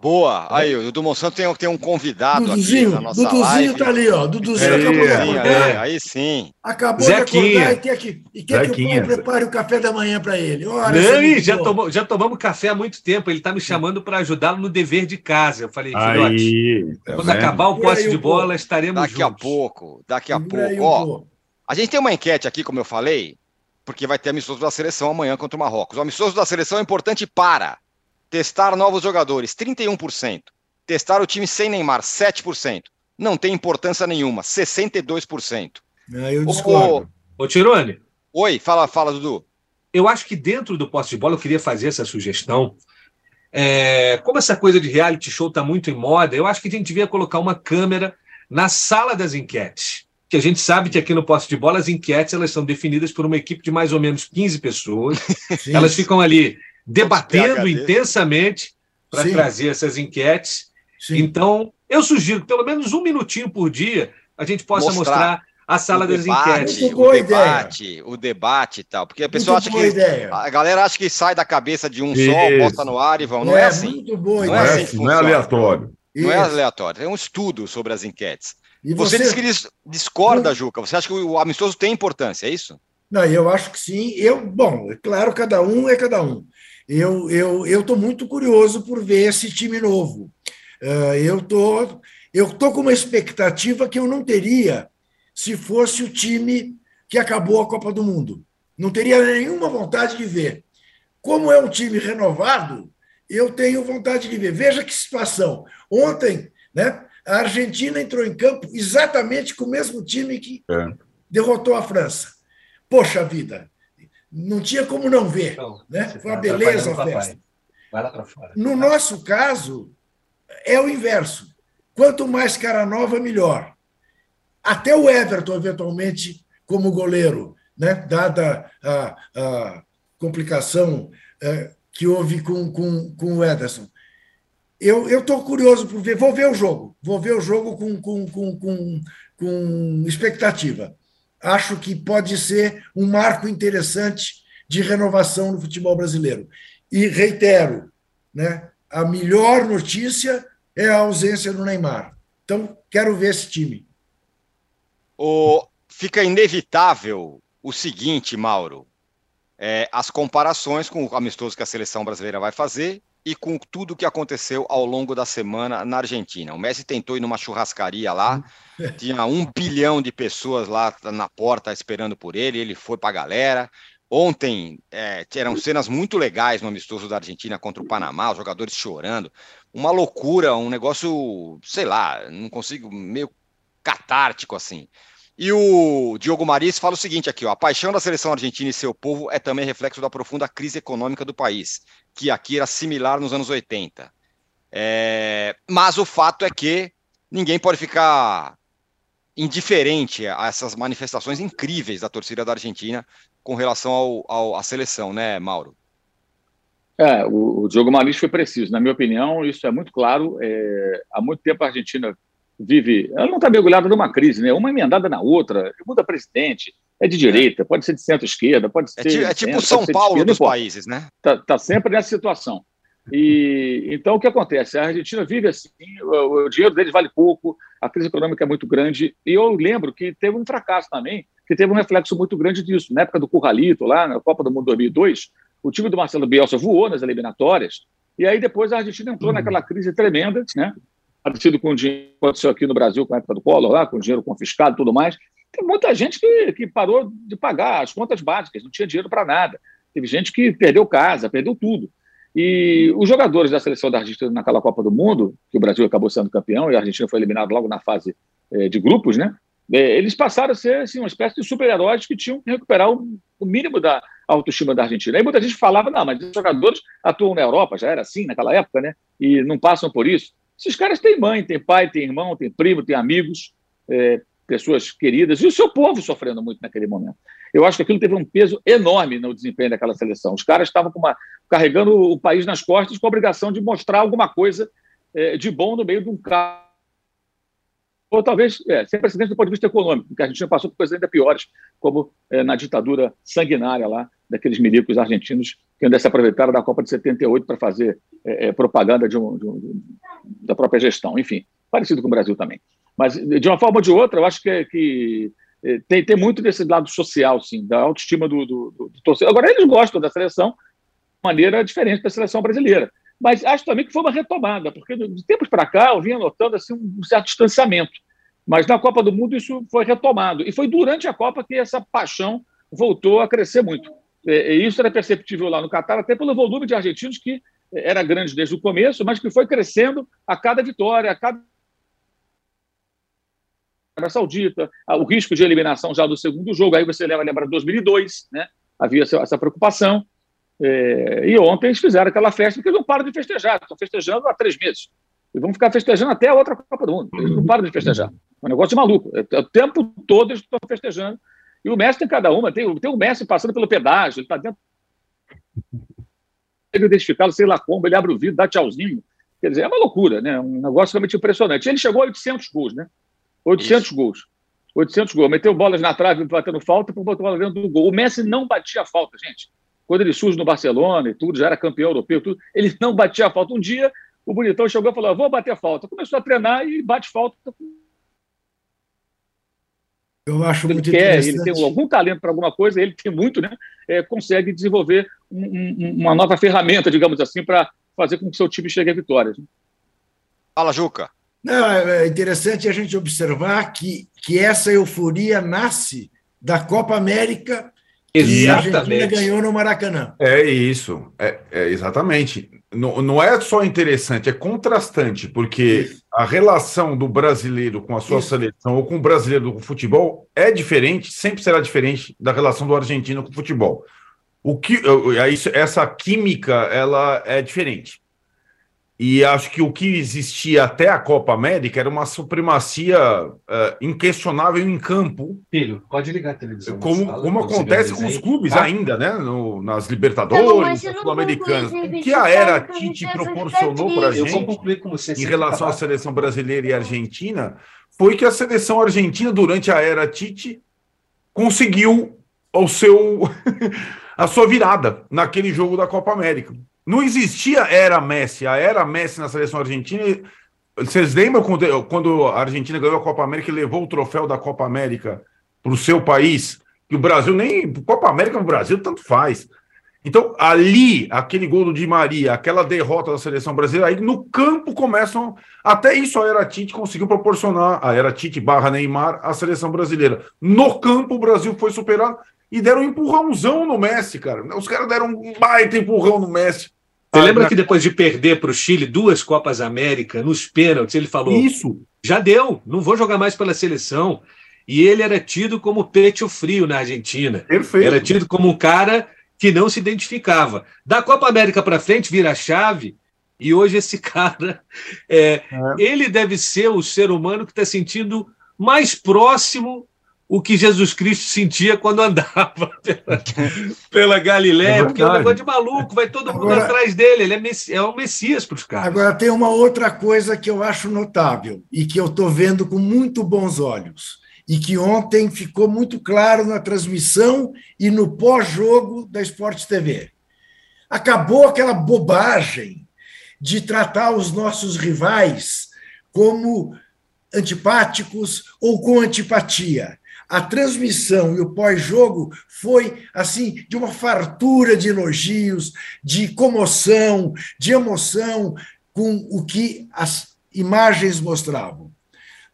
Boa. Aí, o Dudu Monsanto tem, tem um convidado Duduzinho, aqui na nossa Duduzinho live. tá ali, ó. Duduzinho É, acabou de é, acordar. é, aí sim. Acabou Zequinha. de acordar e quer que, e quer que o Zequinha. pai prepare o café da manhã para ele. Ora, Não, é e já, tomou, já tomamos café há muito tempo. Ele está me chamando para ajudá-lo no dever de casa. Eu falei, filhote, Aí, tá quando vendo? acabar o aí de um bola, pouco. estaremos Daqui a juntos. pouco, daqui a Segura aí pouco. um Ó, pouco. a gente tem uma enquete aqui, como eu falei, porque vai ter amistoso da seleção amanhã contra o Marrocos. O amistoso da seleção é importante para testar novos jogadores, 31%. Testar o time sem Neymar, 7%. Não tem importância nenhuma, 62%. Aí eu Ô, discordo. Ô, Tirone, Oi, fala, fala, Dudu. eu acho que dentro do posse de bola eu queria fazer essa sugestão. É, como essa coisa de reality show está muito em moda, eu acho que a gente devia colocar uma câmera na sala das enquetes. Que a gente sabe que aqui no posse de bola as enquetes elas são definidas por uma equipe de mais ou menos 15 pessoas. <laughs> Sim. Elas ficam ali debatendo PhD. intensamente para trazer essas enquetes. Sim. Então, eu sugiro que pelo menos um minutinho por dia a gente possa Mostrar mostrar, a sala o das debate, enquetes. O boa debate, o debate e tal. Porque a pessoa Muito acha que. ideia. A galera acha que sai da cabeça de um só, Isso. bota no ar e vão. Não é, assim. Muito boa Não Não é ideia. é, assim que não é aleatório. Não é Isso. aleatório. É um estudo sobre as enquetes. E Você, você, disse que dis- discorda, Juca. Você acha que o amistoso tem importância, é isso? Não, eu acho que sim. Eu, bom, é claro, cada um é cada um. Eu eu eu estou muito curioso por ver esse time novo. Eh, eu tô eu tô com uma expectativa que eu não teria se fosse o time que acabou a Copa do Mundo. Não teria nenhuma vontade de ver. Como é um time renovado, eu tenho vontade de ver. Veja que situação. Ontem, né, a Argentina entrou em campo exatamente com o mesmo time que É. derrotou a França. Poxa vida, não tinha como não ver. Então, Né? Foi uma tá beleza a festa. Vai lá para fora. No nosso caso, é o inverso. Quanto mais cara nova, melhor. Até o Everton, eventualmente, como goleiro, né? dada a, a complicação eh, que houve com, com, com o Ederson. Eu estou curioso por ver, vou ver o jogo, vou ver o jogo com, com, com, com, com expectativa. Acho que pode ser um marco interessante de renovação no futebol brasileiro. E reitero, né, a melhor notícia é a ausência do Neymar. Então, quero ver esse time. O, fica inevitável o seguinte, Mauro: é, as comparações com o amistoso que a seleção brasileira vai fazer e com tudo que aconteceu ao longo da semana na Argentina. O Messi tentou ir numa churrascaria lá, <laughs> tinha um bilhão de pessoas lá na porta esperando por ele, ele foi para a galera. Ontem é, eram cenas muito legais no amistoso da Argentina contra o Panamá, os jogadores chorando. Uma loucura, um negócio, sei lá, não consigo, meio catártico assim. E o Diogo Maris fala o seguinte aqui, ó, a paixão da seleção argentina e seu povo é também reflexo da profunda crise econômica do país, que aqui era similar nos anos 80. É, mas o fato é que ninguém pode ficar indiferente a essas manifestações incríveis da torcida da Argentina com relação ao, ao, à seleção, né, Mauro? É, o, o Diogo Maris foi preciso. Na minha opinião, isso é muito claro. É, há muito tempo a Argentina vive. Ela não está mergulhada numa crise, né? Uma emendada na outra, muda presidente, é de direita, pode ser de centro-esquerda, pode é ser. É, é tipo São Paulo dos países, né? Está tá sempre nessa situação. E então o que acontece? A Argentina vive assim, o, o, dinheiro deles vale pouco, a crise econômica é muito grande. E eu lembro que teve um fracasso também, que teve um reflexo muito grande disso. Na época do Curralito, lá na Copa do Mundo 2002, o time do Marcelo Bielsa voou nas eliminatórias. E aí depois a Argentina entrou uhum. naquela crise tremenda, né? Parecido com o dinheiro que aconteceu aqui no Brasil com a época do Collor, lá, com dinheiro confiscado tudo mais. Tem muita gente que, que parou de pagar as contas básicas, não tinha dinheiro para nada. Teve gente que perdeu casa, perdeu tudo. E os jogadores da seleção da Argentina naquela Copa do Mundo, que o Brasil acabou sendo campeão e a Argentina foi eliminado logo na fase eh, de grupos, né? Eh, eles passaram a ser assim, uma espécie de super-heróis que tinham que recuperar o, o, mínimo da autoestima da Argentina. Aí muita gente falava, não, mas os jogadores atuam na Europa, já era assim naquela época, né? E não passam por isso. Esses caras têm mãe, têm pai, têm irmão, têm primo, têm amigos, é, pessoas queridas, e o seu povo sofrendo muito naquele momento. Eu acho que aquilo teve um peso enorme no desempenho daquela seleção. Os caras estavam uma, carregando o país nas costas com a obrigação de mostrar alguma coisa é, de bom no meio de um carro. Ou talvez, é, sem precedente do ponto de vista econômico, porque a já passou por coisas ainda piores, como é, na ditadura sanguinária lá, daqueles milicos argentinos que ainda se aproveitaram da Copa de 78 para fazer é, é, propaganda de um, de um, da própria gestão. Enfim, parecido com o Brasil também. Mas, de uma forma ou de outra, eu acho que, que é, tem, tem muito desse lado social, sim, da autoestima do, do, do torcedor. Agora, eles gostam da seleção de maneira diferente da seleção brasileira. Mas acho também que foi uma retomada, porque de tempos para cá eu vinha notando assim, um certo distanciamento. Mas na Copa do Mundo isso foi retomado. E foi durante a Copa que essa paixão voltou a crescer muito. E isso era perceptível lá no Catar, até pelo volume de argentinos que era grande desde o começo, mas que foi crescendo a cada vitória, a cada Arábia Saudita, o risco de eliminação já do segundo jogo. Aí você leva lembra 2002, né? Havia essa preocupação. É, e ontem eles fizeram aquela festa que eles não param de festejar, estão festejando há três meses. E vão ficar festejando até a outra Copa do Mundo. Eles não param de festejar. É um negócio maluco. É, é o tempo todo eles estão festejando. E o Messi tem cada uma. Tem, tem o Messi passando pelo pedágio, ele está dentro. Ele identificado, sei lá como, ele abre o vidro, dá tchauzinho. Quer dizer, é uma loucura, né? Um negócio realmente impressionante. Ele chegou a 800 gols, né? 800 Isso. gols. 800 gols. Meteu bolas na trave batendo falta para botar bola dentro do gol. O Messi não batia falta, gente. Quando ele surge no Barcelona e tudo, já era campeão europeu, tudo, ele não batia falta. Um dia, o bonitão chegou e falou: vou bater falta. Começou a treinar e bate falta. Eu acho ele muito quer, Ele tem algum talento para alguma coisa, ele tem muito, né? É, consegue desenvolver um, um, uma nova ferramenta, digamos assim, para fazer com que seu time chegue a vitórias. Né? Fala, Juca. Não, é, é interessante a gente observar que, que essa euforia nasce da Copa América Argentina ganhou no Maracanã. É isso, é, é exatamente. Não, não é só interessante, é contrastante, porque isso. a relação do brasileiro com a sua isso. seleção ou com o brasileiro com o futebol é diferente, sempre será diferente da relação do argentino com o futebol. O que, essa química ela é diferente. E acho que o que existia até a Copa América era uma supremacia uh, inquestionável em campo. Filho, pode ligar a televisão. Como, como acontece com os clubes tá? ainda, né? No, nas Libertadores, nas Sul-Americanas. O que a era Tite proporcionou para a gente em relação à seleção brasileira e argentina foi que a seleção argentina, durante a era Tite, conseguiu o seu <laughs> a sua virada naquele jogo da Copa América. Não existia era Messi. A era Messi na seleção argentina. Vocês lembram quando, quando a Argentina ganhou a Copa América e levou o troféu da Copa América para o seu país? Que o Brasil nem. Copa América no Brasil tanto faz. Então, ali, aquele gol do Di Maria, aquela derrota da seleção brasileira, aí no campo começam. Até isso a Era Tite conseguiu proporcionar, a Era Tite barra Neymar, a seleção brasileira. No campo, o Brasil foi superado e deram um empurrãozão no Messi, cara. Os caras deram um baita empurrão no Messi. Você lembra que depois de perder para o Chile duas Copas América nos pênaltis, ele falou: Isso. Já deu, não vou jogar mais pela seleção. e ele era tido como pecho frio na Argentina. Perfeito. Era tido como um cara que não se identificava. Da Copa América para frente, vira a chave, e hoje esse <laughs> cara, é, ele deve ser o ser humano que está sentindo mais próximo o que Jesus Cristo sentia quando andava <laughs> pela, pela Galiléia, É porque é um negócio de maluco, vai todo mundo Agora- atrás dele, ele é, messi, é o Messias para os caras. Agora, tem uma outra coisa que eu acho notável e que eu estou vendo com muito bons olhos, e que ontem ficou muito claro na transmissão e no pós-jogo da Sport TV. Acabou aquela bobagem de tratar os nossos rivais como antipáticos ou com antipatia. A transmissão e o pós-jogo foi assim de uma fartura de elogios, de comoção, de emoção com o que as imagens mostravam.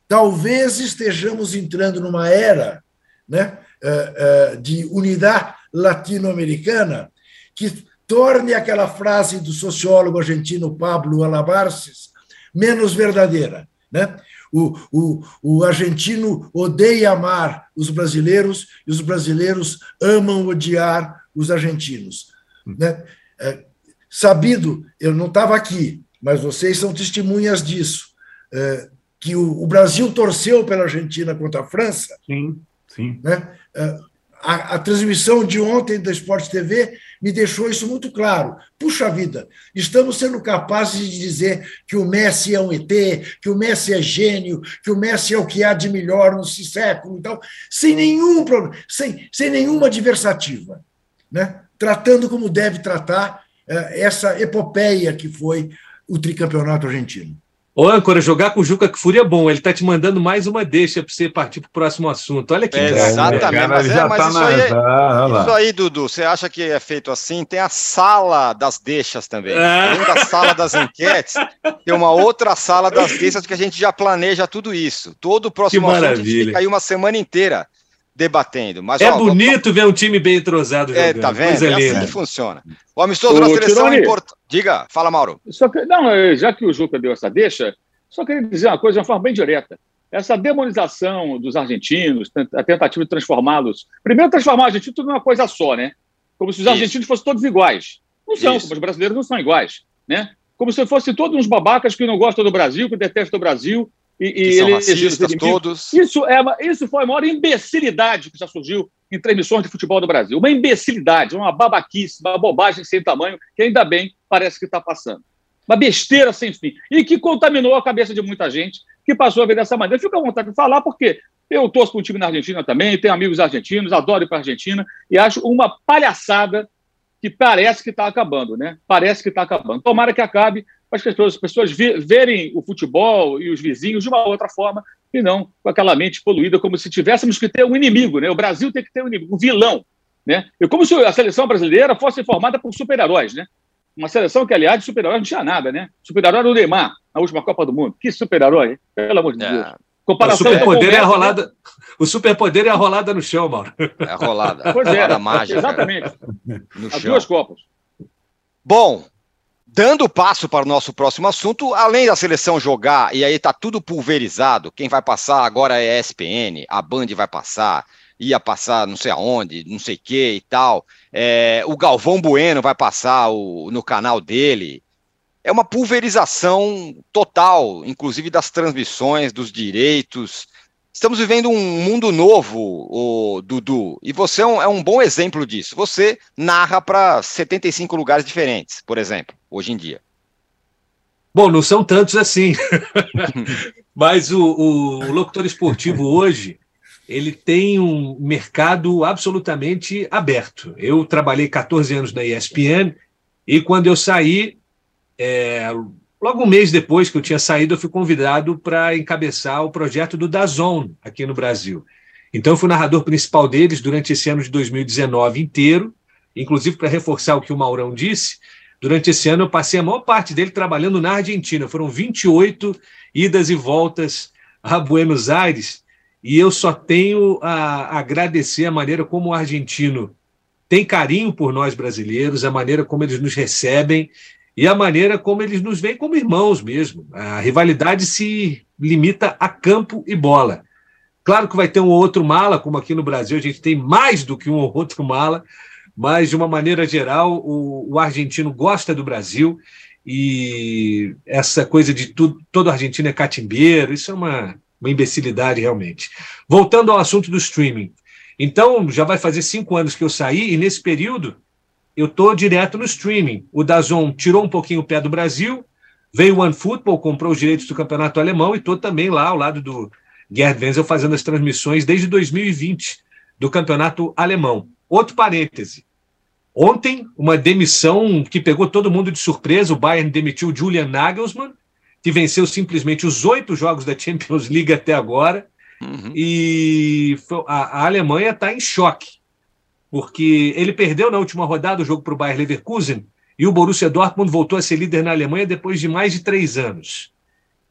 Talvez estejamos entrando numa era né, eh, eh, de unidade latino-americana que torne aquela frase do sociólogo argentino Pablo Alabarces menos verdadeira. Né? O, o, o argentino odeia amar os brasileiros e os brasileiros amam odiar os argentinos. Né? É, sabido, eu não estava aqui, mas vocês são testemunhas disso, é, que o, o Brasil torceu pela Argentina contra a França, Sim, sim. né? É, A, a transmissão de ontem da Sport TV me deixou isso muito claro. Puxa vida, estamos sendo capazes de dizer que o Messi é um ET, que o Messi é gênio, que o Messi é o que há de melhor no século e tal, sem nenhum problema, sem, sem nenhuma adversativa, né? tratando como deve tratar eh, essa epopeia que foi o tricampeonato argentino. Ô, âncora, jogar com o Juca Kfouri é bom. Ele tá te mandando mais uma deixa para você partir para o próximo assunto. Olha que É, exatamente. Cara, mas ele é, já mas tá isso aí é- Isso aí, Dudu, você acha que é feito assim? Tem a sala das deixas também. Ah. Além da sala das <laughs> enquetes, tem uma outra sala das deixas que a gente já planeja tudo isso. Todo o próximo Que assunto a gente maravilha. fica aí uma semana inteira debatendo. Mas, É ó, bonito ver um time bem entrosado É, jogando. tá vendo? Coisa É assim linda. que funciona. O amistoso Ô, da seleção é importante. Diga, fala, Mauro. Só que, não, eh, já que o Juca deu essa deixa, só queria dizer uma coisa de uma forma bem direta. Essa demonização dos argentinos, a tentativa de transformá-los. Primeiro, transformar o argentino tudo numa coisa só, né? Como se os Isso. argentinos fossem todos iguais. Não são, Isso. como os brasileiros não são iguais, né? Como se fossem todos uns babacas que não gostam do Brasil, que detestam o Brasil. E, e são eles- racistas todos. Isso, é uma- isso foi a maior imbecilidade que já surgiu em transmissões de futebol do Brasil. Uma imbecilidade, uma babaquice, uma bobagem sem tamanho, que ainda bem parece que está passando. Uma besteira sem fim. E que contaminou a cabeça de muita gente que passou a ver dessa maneira. Fica à vontade de falar, porque eu torço para um time na Argentina também, tenho amigos argentinos, adoro ir para a Argentina, e acho uma palhaçada que parece que está acabando, né? Parece que está acabando. Tomara que acabe, as pessoas, as pessoas ve- verem o futebol e os vizinhos de uma outra forma, e não com aquela mente poluída, como se tivéssemos que ter um inimigo, né? O Brasil tem que ter um inimigo, um vilão, né? E como se a seleção brasileira fosse formada por super-heróis, né? Uma seleção que, aliás, de super-herói não tinha nada, né? Super-herói era o Neymar, na última Copa do Mundo. Que super-herói, hein? pelo amor de Deus. É, O Comparação superpoder é a Messi, né? rolada. O superpoder é a rolada no chão, Mauro. é a rolada. Pois é, rolada mágica exatamente. no As chão. duas Copas. Bom, dando passo para o nosso próximo assunto, além da seleção jogar, e aí tá tudo pulverizado, quem vai passar agora é a ESPN, a Band vai passar, ia passar não sei aonde, não sei que e tal, é, o Galvão Bueno vai passar o- no canal dele, é uma pulverização total, inclusive das transmissões, dos direitos, Estamos vivendo um mundo novo, o Dudu, e você é um, é um bom exemplo disso. Você narra para 75 lugares diferentes, por exemplo, hoje em dia. Bom, não são tantos assim. <laughs> Mas o, o locutor esportivo hoje, ele tem um mercado absolutamente aberto. Eu trabalhei 14 anos na ESPN e quando eu saí, é, logo um mês depois que eu tinha saído, eu fui convidado para encabeçar o projeto do Dazon aqui no Brasil. Então, eu fui narrador principal deles durante esse ano de 2019 inteiro, inclusive para reforçar o que o Maurão disse, Durante esse ano, eu passei a maior parte dele trabalhando na Argentina. Foram 28 idas e voltas a Buenos Aires. E eu só tenho a agradecer a maneira como o argentino tem carinho por nós brasileiros, a maneira como eles nos recebem e a maneira como eles nos veem como irmãos mesmo. A rivalidade se limita a campo e bola. Claro que vai ter um outro mala, como aqui no Brasil a gente tem mais do que um ou outro mala, mas de uma maneira geral o, o argentino gosta do Brasil e essa coisa de tudo, todo argentino é catimbeiro, isso é uma, uma imbecilidade realmente. Voltando ao assunto do streaming. Então, já vai fazer cinco anos que eu saí, e nesse período eu estou direto no streaming. O Dazon tirou um pouquinho o pé do Brasil, veio o OneFootball, comprou os direitos do campeonato alemão e estou também lá ao lado do Gerd Wenzel fazendo as transmissões desde 2020 do campeonato alemão. Outro parêntese. Ontem, uma demissão que pegou todo mundo de surpresa. O Bayern demitiu Julian Nagelsmann, que venceu simplesmente os oito jogos da Champions League até agora. Uhum. E a, a Alemanha está em choque, porque ele perdeu na última rodada o jogo para o Bayern Leverkusen e o Borussia Dortmund voltou a ser líder na Alemanha depois de mais de três anos.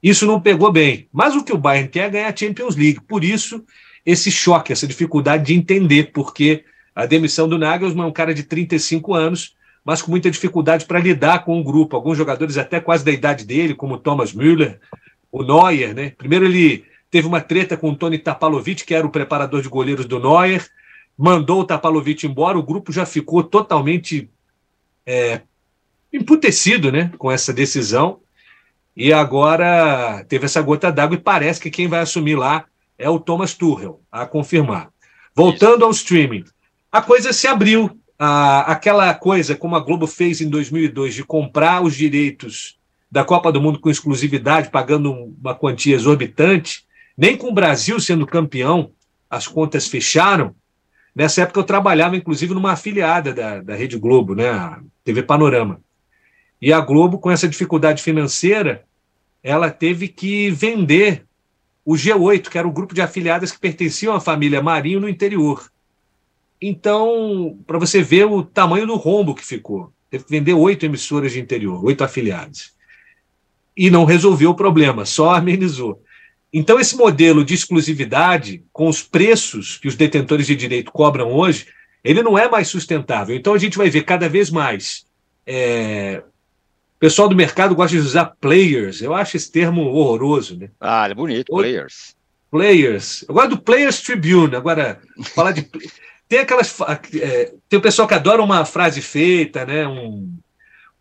Isso não pegou bem. Mas o que o Bayern quer é ganhar a Champions League. Por isso, esse choque, essa dificuldade de entender porque a demissão do Nagelsmann é um cara de 35 anos, mas com muita dificuldade para lidar com o grupo. Alguns jogadores até quase da idade dele, como o Thomas Müller, o Neuer, né? Primeiro ele teve uma treta com o Tony Tapalovic, que era o preparador de goleiros do Neuer, mandou o Tapalovic embora, o grupo já ficou totalmente é, emputecido né, com essa decisão. E agora teve essa gota d'água e parece que quem vai assumir lá é o Thomas Tuchel, a confirmar. Voltando Isso. ao streaming, a coisa se abriu. Ah, aquela coisa como a Globo fez em 2002 de comprar os direitos da Copa do Mundo com exclusividade, pagando uma quantia exorbitante, nem com o Brasil sendo campeão, as contas fecharam. Nessa época eu trabalhava, inclusive, numa afiliada da, da Rede Globo, né, a TV Panorama. E a Globo, com essa dificuldade financeira, ela teve que vender o G8, que era o grupo de afiliadas que pertenciam à família Marinho no interior. Então, para você ver o tamanho do rombo que ficou. Teve que vender oito emissoras de interior, oito afiliados. E não resolveu o problema, só amenizou. Então, esse modelo de exclusividade, com os preços que os detentores de direito cobram hoje, ele não é mais sustentável. Então, a gente vai ver cada vez mais é, pessoal do mercado gosta de usar players. Eu acho esse termo horroroso, né? Ah, é bonito, players. Players. Eu gosto do Players Tribune. Agora, falar de. <laughs> tem aquelas. É, tem o pessoal que adora uma frase feita, né? Um,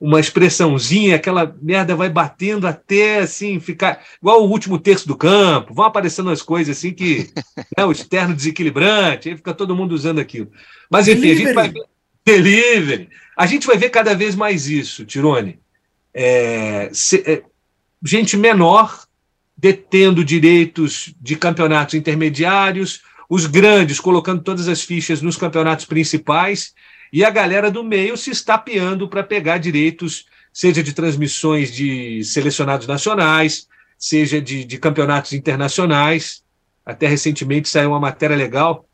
uma expressãozinha, aquela merda vai batendo até assim, ficar igual o último terço do campo, vão aparecendo as coisas assim que <laughs> né, o externo desequilibrante, aí fica todo mundo usando aquilo. Mas enfim, delivery. a gente vai ver. Delivery. A gente vai ver cada vez mais isso, Tirone é, se, é, gente menor detendo direitos de campeonatos intermediários, os grandes colocando todas as fichas nos campeonatos principais e a galera do meio se estapeando para pegar direitos, seja de transmissões de selecionados nacionais, seja de, de campeonatos internacionais. Até recentemente saiu uma matéria legal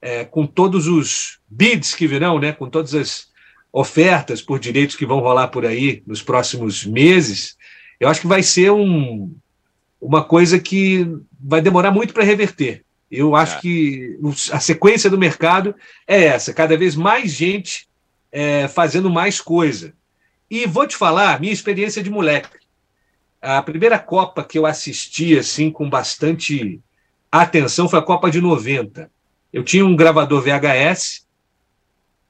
é, com todos os bids que virão, né, com todas as ofertas por direitos que vão rolar por aí nos próximos meses, eu acho que vai ser um, uma coisa que vai demorar muito para reverter. Eu acho é. que a sequência do mercado é essa: cada vez mais gente é, fazendo mais coisa. E vou te falar, minha experiência de moleque. A primeira Copa que eu assisti assim com bastante atenção foi a Copa de 90. Eu tinha um gravador VHS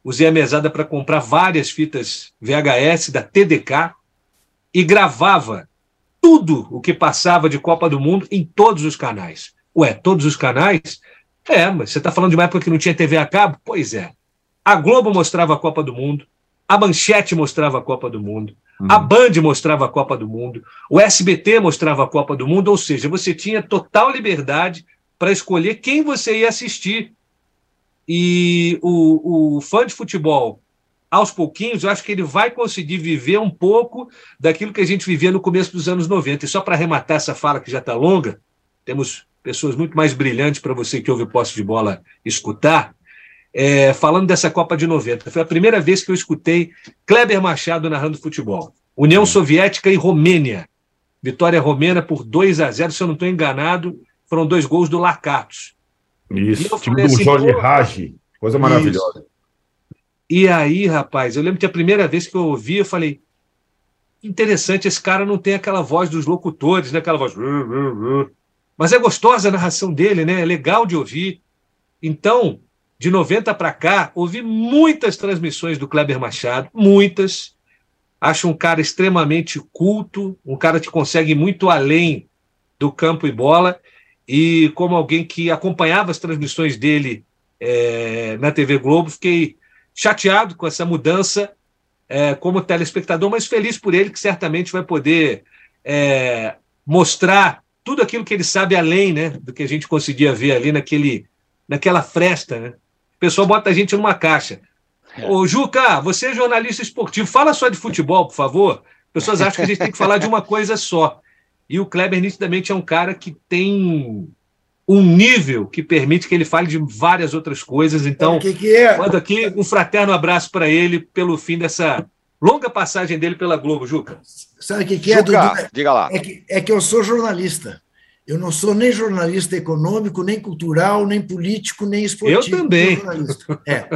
usei a mesada para comprar várias fitas VHS da TDK e gravava tudo o que passava de Copa do Mundo em todos os canais. Ué, todos os canais? É, mas você está falando de uma época que não tinha TV a cabo? Pois é. A Globo mostrava a Copa do Mundo, a Manchete mostrava a Copa do Mundo, uhum. a Band mostrava a Copa do Mundo, o SBT mostrava a Copa do Mundo, ou seja, você tinha total liberdade para escolher quem você ia assistir e o, o fã de futebol, aos pouquinhos, eu acho que ele vai conseguir viver um pouco daquilo que a gente vivia no começo dos anos 90. E só para arrematar essa fala que já está longa, temos pessoas muito mais brilhantes para você que ouve o posse de bola escutar. É, falando dessa Copa de 90, foi a primeira vez que eu escutei Kleber Machado narrando futebol. União Soviética e Romênia. Vitória romena por 2 a 0, se eu não estou enganado, foram dois gols do Lacatos. Isso, time do assim, Jorge Ragi, coisa maravilhosa. Isso. E aí, rapaz, eu lembro que a primeira vez que eu ouvi, eu falei, interessante, esse cara não tem aquela voz dos locutores, né? aquela voz. Mas é gostosa a narração dele, né? É legal de ouvir. Então, de 90 para cá, ouvi muitas transmissões do Kleber Machado, muitas. Acho um cara extremamente culto, um cara que consegue muito além do campo e bola. E como alguém que acompanhava as transmissões dele é, na TV Globo, fiquei chateado com essa mudança é, como telespectador, mas feliz por ele, que certamente vai poder é, mostrar tudo aquilo que ele sabe além né, do que a gente conseguia ver ali naquele, naquela fresta. Né? O pessoal bota a gente numa caixa. É. Ô, Juca, você é jornalista esportivo, fala só de futebol, por favor. Pessoas acham que a gente tem que falar de uma coisa só. E o Kleber, nitidamente, é um cara que tem um nível que permite que ele fale de várias outras coisas. Então, que que é? mando aqui um fraterno abraço para ele pelo fim dessa longa passagem dele pela Globo, Juca. Sabe o que, que é, Juca, Dudu? diga lá. É que, é que eu sou jornalista. Eu não sou nem jornalista econômico, nem cultural, nem político, nem esportivo. Eu também. É.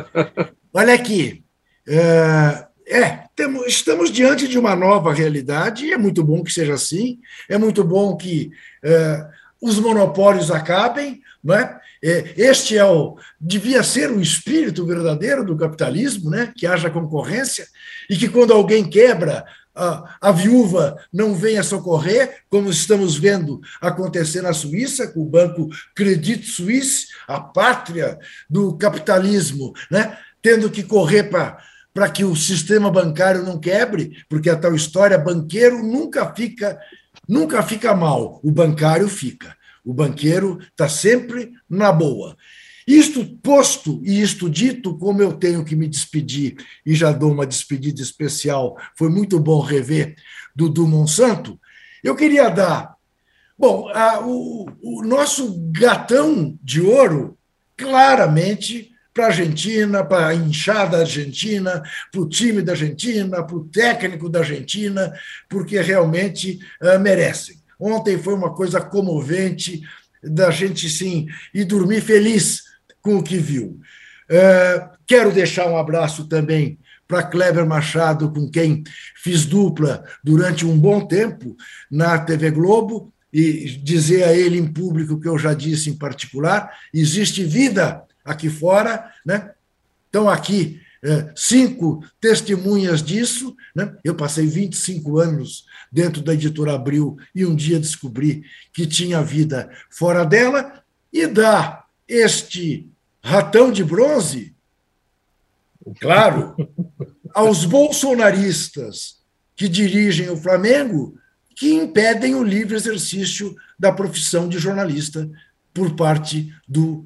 Olha aqui. É, é, temos, estamos diante de uma nova realidade, e é muito bom que seja assim, é muito bom que é, os monopólios acabem, não é? É? Este é o devia ser o espírito verdadeiro do capitalismo, né? Que haja concorrência e que quando alguém quebra a, a viúva não venha socorrer, como estamos vendo acontecer na Suíça com o banco Credit Suisse, a pátria do capitalismo, né? Tendo que correr para para que o sistema bancário não quebre, porque a tal história, banqueiro nunca fica nunca fica mal, o bancário fica. O banqueiro está sempre na boa. Isto posto e isto dito, como eu tenho que me despedir, e já dou uma despedida especial, foi muito bom rever Dudu Monsanto, eu queria dar. Bom, a, o, o nosso gatão de ouro, claramente, para a Argentina, para a inchada argentina, para o time da Argentina, para o técnico da Argentina, porque realmente uh, merecem. Ontem foi uma coisa comovente da gente sim e dormir feliz com o que viu. Uh, quero deixar um abraço também para Kleber Machado, com quem fiz dupla durante um bom tempo na TV Globo, e dizer a ele em público que eu já disse em particular: existe vida aqui fora, né? Estão aqui é, cinco testemunhas disso. Né? Eu passei 25 anos dentro da editora Abril e um dia descobri que tinha vida fora dela, e dá este ratão de bronze, claro, aos bolsonaristas que dirigem o Flamengo, que impedem o livre exercício da profissão de jornalista por parte dos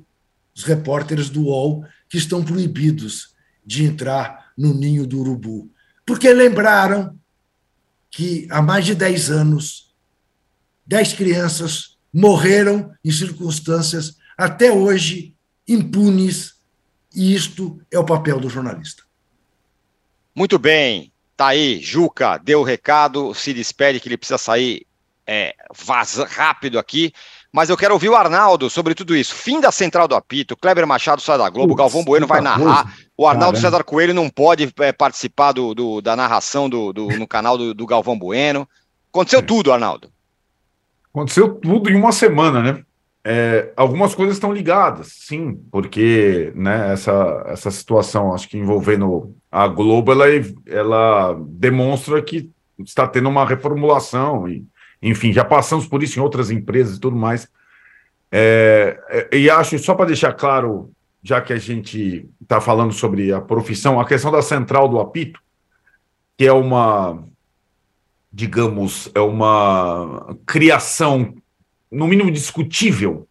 repórteres do UOL, que estão proibidos de entrar no ninho do urubu. Porque lembraram que há mais de 10 anos, 10 crianças morreram em circunstâncias até hoje impunes, e isto é o papel do jornalista. Muito bem, tá aí, Juca, deu o recado, se despede que ele precisa sair é, vaza, rápido aqui. Mas eu quero ouvir o Arnaldo sobre tudo isso. Fim da central do apito, Kleber Machado sai da Globo, Galvão Bueno vai narrar. Coisa. O Arnaldo Caramba. César Coelho não pode é, participar do, do, da narração do, do no canal do, do, Galvão Bueno. Aconteceu é. tudo, Arnaldo. Aconteceu tudo em uma semana, né? É, algumas coisas estão ligadas, sim, porque né, essa, essa situação, acho que envolvendo a Globo, ela, ela demonstra que está tendo uma reformulação e enfim, já passamos por isso em outras empresas e tudo mais. É, é e acho, só para deixar claro, já que a gente está falando sobre a profissão, a questão da central do apito, que é uma, digamos, é uma criação, no mínimo discutível,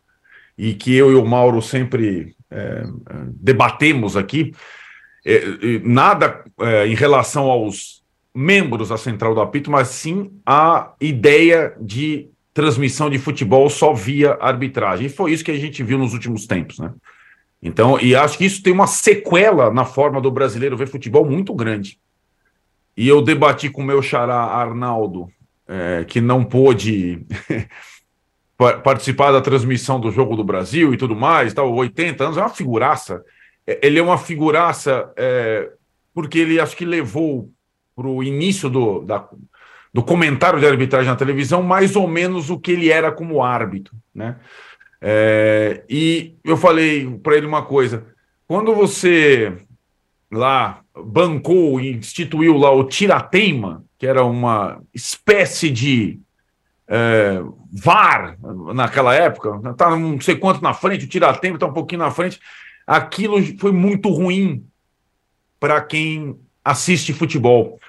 e que eu e o Mauro sempre é, debatemos aqui, é, nada é, em relação aos membros da central do apito, mas sim a ideia de transmissão de futebol só via arbitragem. E foi isso que a gente viu nos últimos tempos, né? Então, e acho que isso tem uma sequela na forma do brasileiro ver futebol muito grande. E eu debati com o meu xará Arnaldo, é, que não pôde <laughs> participar da transmissão do Jogo do Brasil e tudo mais, tal, 80 anos, é uma figuraça. É, ele é uma figuraça é, porque ele acho que levou o início do, da, do comentário de arbitragem na televisão, mais ou menos o que ele era como árbitro, né? É, e eu falei para ele uma coisa: quando você lá bancou e instituiu lá o tirateima, que era uma espécie de é, VAR naquela época, tá não sei quanto na frente, o tirateima está um pouquinho na frente, aquilo foi muito ruim para quem assiste futebol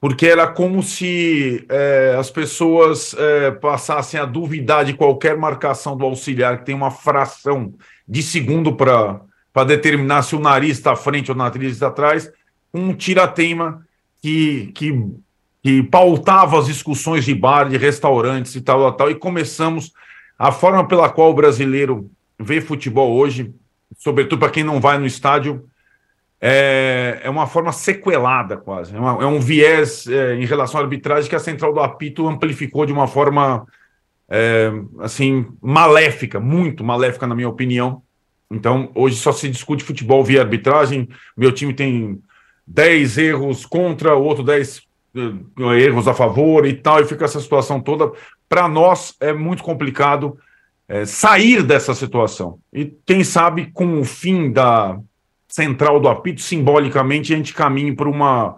porque era como se é, as pessoas é, passassem a duvidar de qualquer marcação do auxiliar, que tem uma fração de segundo para determinar se o nariz está à frente ou o nariz está atrás, um tira-teima que, que, que pautava as discussões de bar, de restaurantes e tal, tal, e começamos a forma pela qual o brasileiro vê futebol hoje, sobretudo para quem não vai no estádio, é, é uma forma sequelada, quase. É, uma, é um viés é, em relação à arbitragem que a central do apito amplificou de uma forma é, assim maléfica, muito maléfica, na minha opinião. Então, hoje só se discute futebol via arbitragem. Meu time tem 10 erros contra, o outro 10 eh, erros a favor e tal, e fica essa situação toda. Para nós é muito complicado é, sair dessa situação. E quem sabe com o fim da central do apito, simbolicamente, a gente caminha para uma,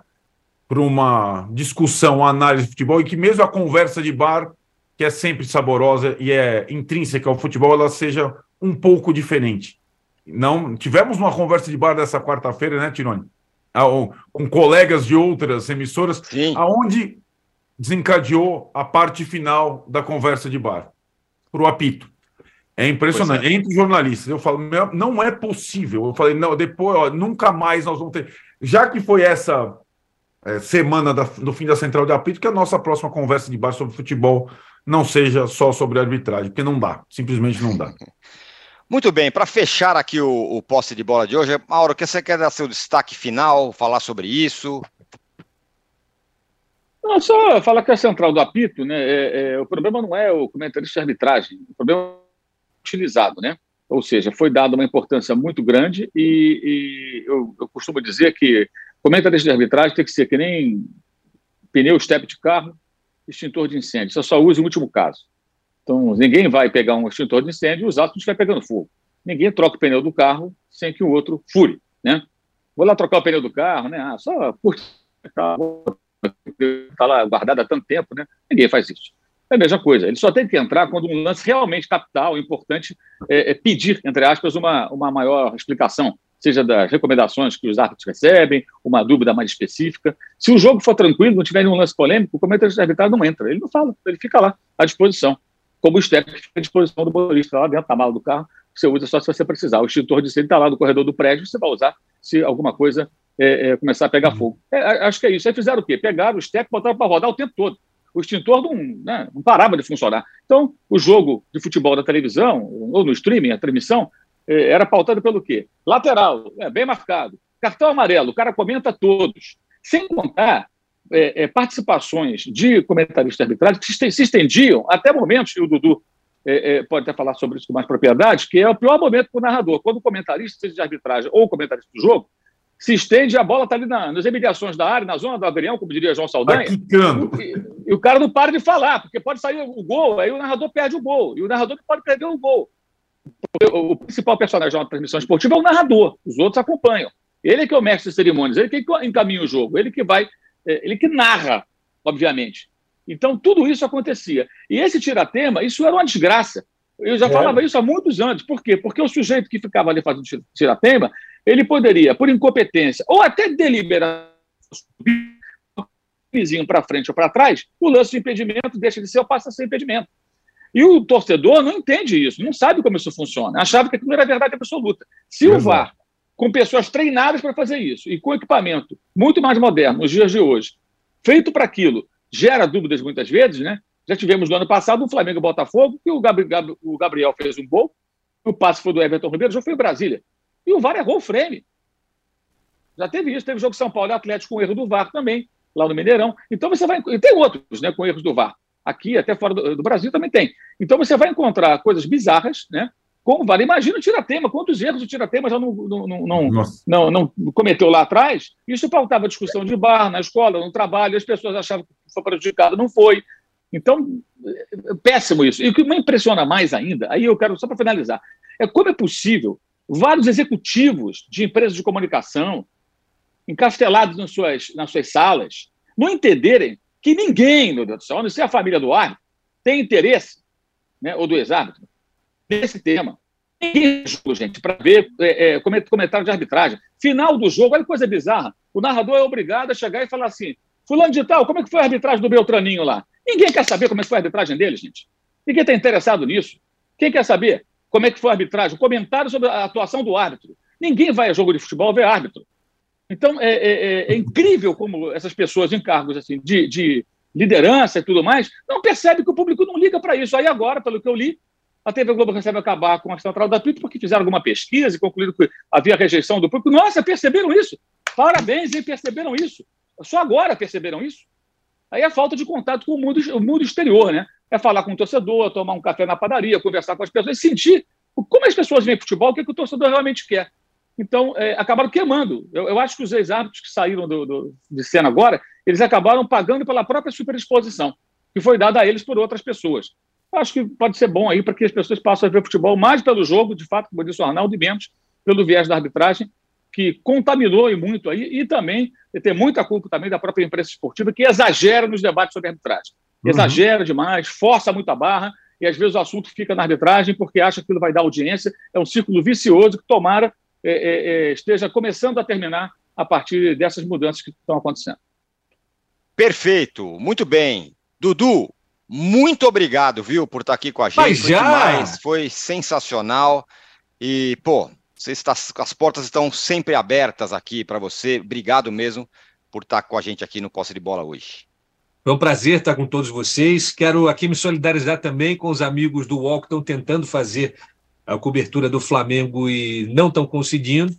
uma discussão, uma análise de futebol, e que mesmo a conversa de bar, que é sempre saborosa e é intrínseca ao futebol, ela seja um pouco diferente. Não tivemos uma conversa de bar dessa quarta-feira, né, Tironi? Ah, com colegas de outras emissoras, Sim. aonde desencadeou a parte final da conversa de bar, para o apito. É impressionante. É. Entre jornalistas, eu falo, não é possível. Eu falei, não, depois, ó, nunca mais nós vamos ter. Já que foi essa é, semana da, do fim da central de apito, que a nossa próxima conversa de bar sobre futebol não seja só sobre arbitragem, porque não dá, simplesmente não dá. <laughs> Muito bem, para fechar aqui o, o posse de bola de hoje, Mauro, que você quer dar seu destaque final, falar sobre isso? Não, só falar que a central do apito, né? É, é, o problema não é o comentarista de arbitragem, o problema utilizado, né? Ou seja, foi dada uma importância muito grande e, e eu, eu, costumo dizer que comentarista de arbitragem tem que ser que nem pneu step de carro, extintor de incêndio. Você só usa em último caso. Então, ninguém vai pegar um extintor de incêndio e usar se estiver pegando fogo. Ninguém troca o pneu do carro sem que o outro fure, né? Vou lá trocar o pneu do carro, né? Ah, só curte está lá guardado há tanto tempo, né? Ninguém faz isso. É a mesma coisa. Ele só tem que entrar quando um lance realmente capital, importante, é, é pedir, entre aspas, uma, uma maior explicação, seja das recomendações que os árbitros recebem, uma dúvida mais específica. Se o jogo for tranquilo, não tiver nenhum lance polêmico, o comentarista de arbitragem não entra. Ele não fala, ele fica lá, à disposição. Como o step fica à disposição do motorista lá dentro da mala do carro, você usa só se você precisar. O extintor de incêndio está lá no corredor do prédio, você vai usar se alguma coisa é, é, começar a pegar uhum. fogo. É, acho que é isso. Aí fizeram o quê? Pegaram o step e botaram para rodar o tempo todo o extintor não, né, não parava de funcionar. Então, o jogo de futebol da televisão, ou no streaming, a transmissão, eh, era pautado pelo quê? Lateral, é, bem marcado. Cartão amarelo, o cara comenta todos. Sem contar é, é, participações de comentaristas de arbitragem que se estendiam até momentos, e o Dudu é, pode até falar sobre isso com mais propriedade, que é o pior momento para o narrador. Quando o comentarista, seja de arbitragem ou comentarista do jogo, se estende, a bola está ali na, nas imediações da área, na zona do agrião, como diria João Saldanha. Tá e, e, o cara não para de falar, porque pode sair o gol, aí o narrador perde o gol. E o narrador não pode perder o gol. O, o principal personagem de uma transmissão esportiva é o narrador, os outros acompanham. Ele é que é o mestre de cerimônias, ele que encaminha o jogo, ele que vai, é, ele que narra, obviamente. Então, tudo isso acontecia. E esse tiratema, isso era uma desgraça. Eu já é. falava isso há muitos anos. Por quê? Porque o sujeito que ficava ali fazendo tiratema, ele poderia, por incompetência, ou até deliberar vizinho para frente ou para trás, o lance de impedimento deixa de ser ou passa a ser impedimento. E o torcedor não entende isso, não sabe como isso funciona. Achava que aquilo era verdade absoluta. Se o VAR, com pessoas treinadas para fazer isso, e com equipamento muito mais moderno nos dias de hoje, feito para aquilo, gera dúvidas muitas vezes, né? Já tivemos no ano passado o Flamengo e Botafogo, que o Gabriel, o Gabriel fez um gol, o passe foi do Everton Ribeiro, já foi em Brasília. E o VAR errou o frame. Já teve isso, teve jogo São Paulo e Atlético com erro do VAR também, lá no Mineirão. Então você vai. E tem outros, né, com erros do VAR. Aqui, até fora do, do Brasil, também tem. Então você vai encontrar coisas bizarras, né? Como vale? Imagina o Tiratema, quantos erros o Tiratema já não, não, não, não, não, cometeu lá atrás. Isso faltava discussão de bar, na escola, no trabalho, as pessoas achavam que foi prejudicado, não foi. Então, é péssimo isso. E o que me impressiona mais ainda, aí eu quero, só para finalizar, é como é possível vários executivos de empresas de comunicação, encastelados nas suas, nas suas salas, não entenderem que ninguém, meu Deus do céu, a não ser a família do árbitro, tem interesse, né, ou do ex-árbitro, nesse tema. Ninguém gente, para ver é, é, comentário de arbitragem. Final do jogo, olha que coisa bizarra. O narrador é obrigado a chegar e falar assim: Fulano de Tal, como é que foi a arbitragem do Beltraninho lá? Ninguém quer saber como é que foi a arbitragem dele, gente. Ninguém está interessado nisso. Quem quer saber como é que foi a arbitragem? Comentário sobre a atuação do árbitro. Ninguém vai a jogo de futebol ver árbitro. Então, é, é, é, é incrível como essas pessoas em cargos assim, de, de liderança e tudo mais não percebem que o público não liga para isso. Aí agora, pelo que eu li, a TV Globo recebe acabar com a central da Twitter porque fizeram alguma pesquisa e concluíram que havia rejeição do público. Nossa, perceberam isso? Parabéns, hein? Perceberam isso? Só agora perceberam isso? Aí é falta de contato com o mundo, o mundo exterior, né? É falar com o torcedor, tomar um café na padaria, conversar com as pessoas, sentir como as pessoas veem futebol, o que, é que o torcedor realmente quer. Então, é, acabaram queimando. Eu, eu, acho que os ex-árbitros que saíram do, do, de cena agora, eles acabaram pagando pela própria superexposição, que foi dada a eles por outras pessoas. Eu acho que pode ser bom aí para que as pessoas passem a ver futebol mais pelo jogo, de fato, como disse o Arnaldo, e menos pelo viés da arbitragem, que contaminou e muito aí, e também tem muita culpa também da própria imprensa esportiva, que exagera nos debates sobre arbitragem. Uhum. Exagera demais, força muito a barra, e às vezes o assunto fica na arbitragem porque acha que aquilo vai dar audiência. É um círculo vicioso que tomara é, é, esteja começando a terminar a partir dessas mudanças que estão acontecendo. Perfeito, muito bem. Dudu, muito obrigado, viu, por estar aqui com a gente. Mas já... Foi, demais, foi sensacional. E, pô, você está, as portas estão sempre abertas aqui para você. Obrigado mesmo por estar com a gente aqui no Posse de Bola hoje. Foi um prazer estar com todos vocês. Quero aqui me solidarizar também com os amigos do UOL que estão tentando fazer a cobertura do Flamengo e não estão conseguindo.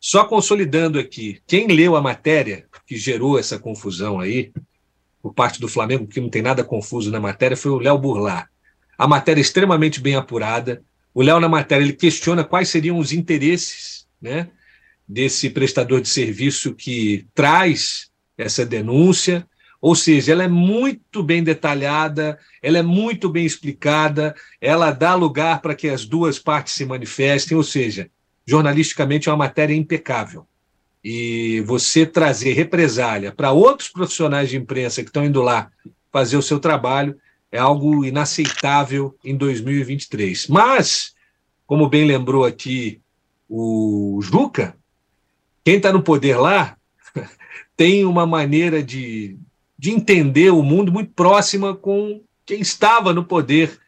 Só consolidando aqui, quem leu a matéria que gerou essa confusão aí, por parte do Flamengo, que não tem nada confuso na matéria, foi o Léo Burlar. A matéria é extremamente bem apurada. O Léo, na matéria, ele questiona quais seriam os interesses né, desse prestador de serviço que traz essa denúncia. Ou seja, ela é muito bem detalhada, ela é muito bem explicada, ela dá lugar para que as duas partes se manifestem, ou seja, jornalisticamente é uma matéria impecável. E você trazer represália para outros profissionais de imprensa que estão indo lá fazer o seu trabalho é algo inaceitável em 2023. Mas, como bem lembrou aqui o Juca, quem está no poder lá <laughs> tem uma maneira de, de entender o mundo muito próxima com quem estava no poder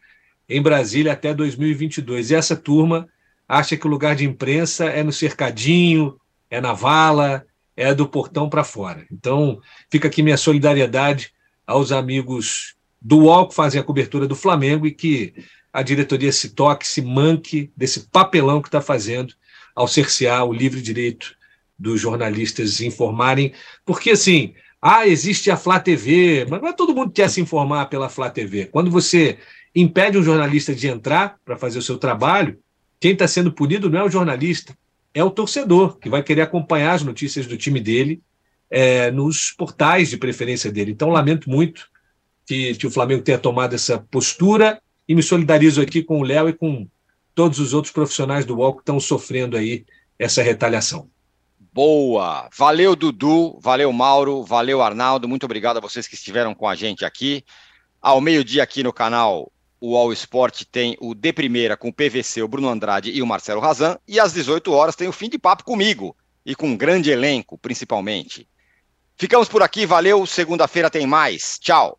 em Brasília até 2022. E essa turma acha que o lugar de imprensa é no cercadinho, é na vala, é do portão para fora. Então, fica aqui minha solidariedade aos amigos do UOL que fazem a cobertura do Flamengo e que a diretoria se toque, se manque desse papelão que está fazendo ao cercear o livre direito dos jornalistas informarem, porque assim, ah, existe a Flá TV, mas não é todo mundo que quer se informar pela Flá TV. Quando você impede um jornalista de entrar para fazer o seu trabalho, quem está sendo punido não é o jornalista, é o torcedor, que vai querer acompanhar as notícias do time dele é, nos portais de preferência dele. Então, lamento muito que, que o Flamengo tenha tomado essa postura e me solidarizo aqui com o Léo e com todos os outros profissionais do UOL que estão sofrendo aí essa retaliação. Boa! Valeu, Dudu, valeu, Mauro, valeu, Arnaldo. Muito obrigado a vocês que estiveram com a gente aqui. Ao meio-dia, aqui no canal o All Sport tem o De Primeira com o PVC, o Bruno Andrade e o Marcelo Razan. E às 18 horas tem o Fim de Papo comigo e com um grande elenco, principalmente. Ficamos por aqui, valeu. Segunda-feira tem mais. Tchau!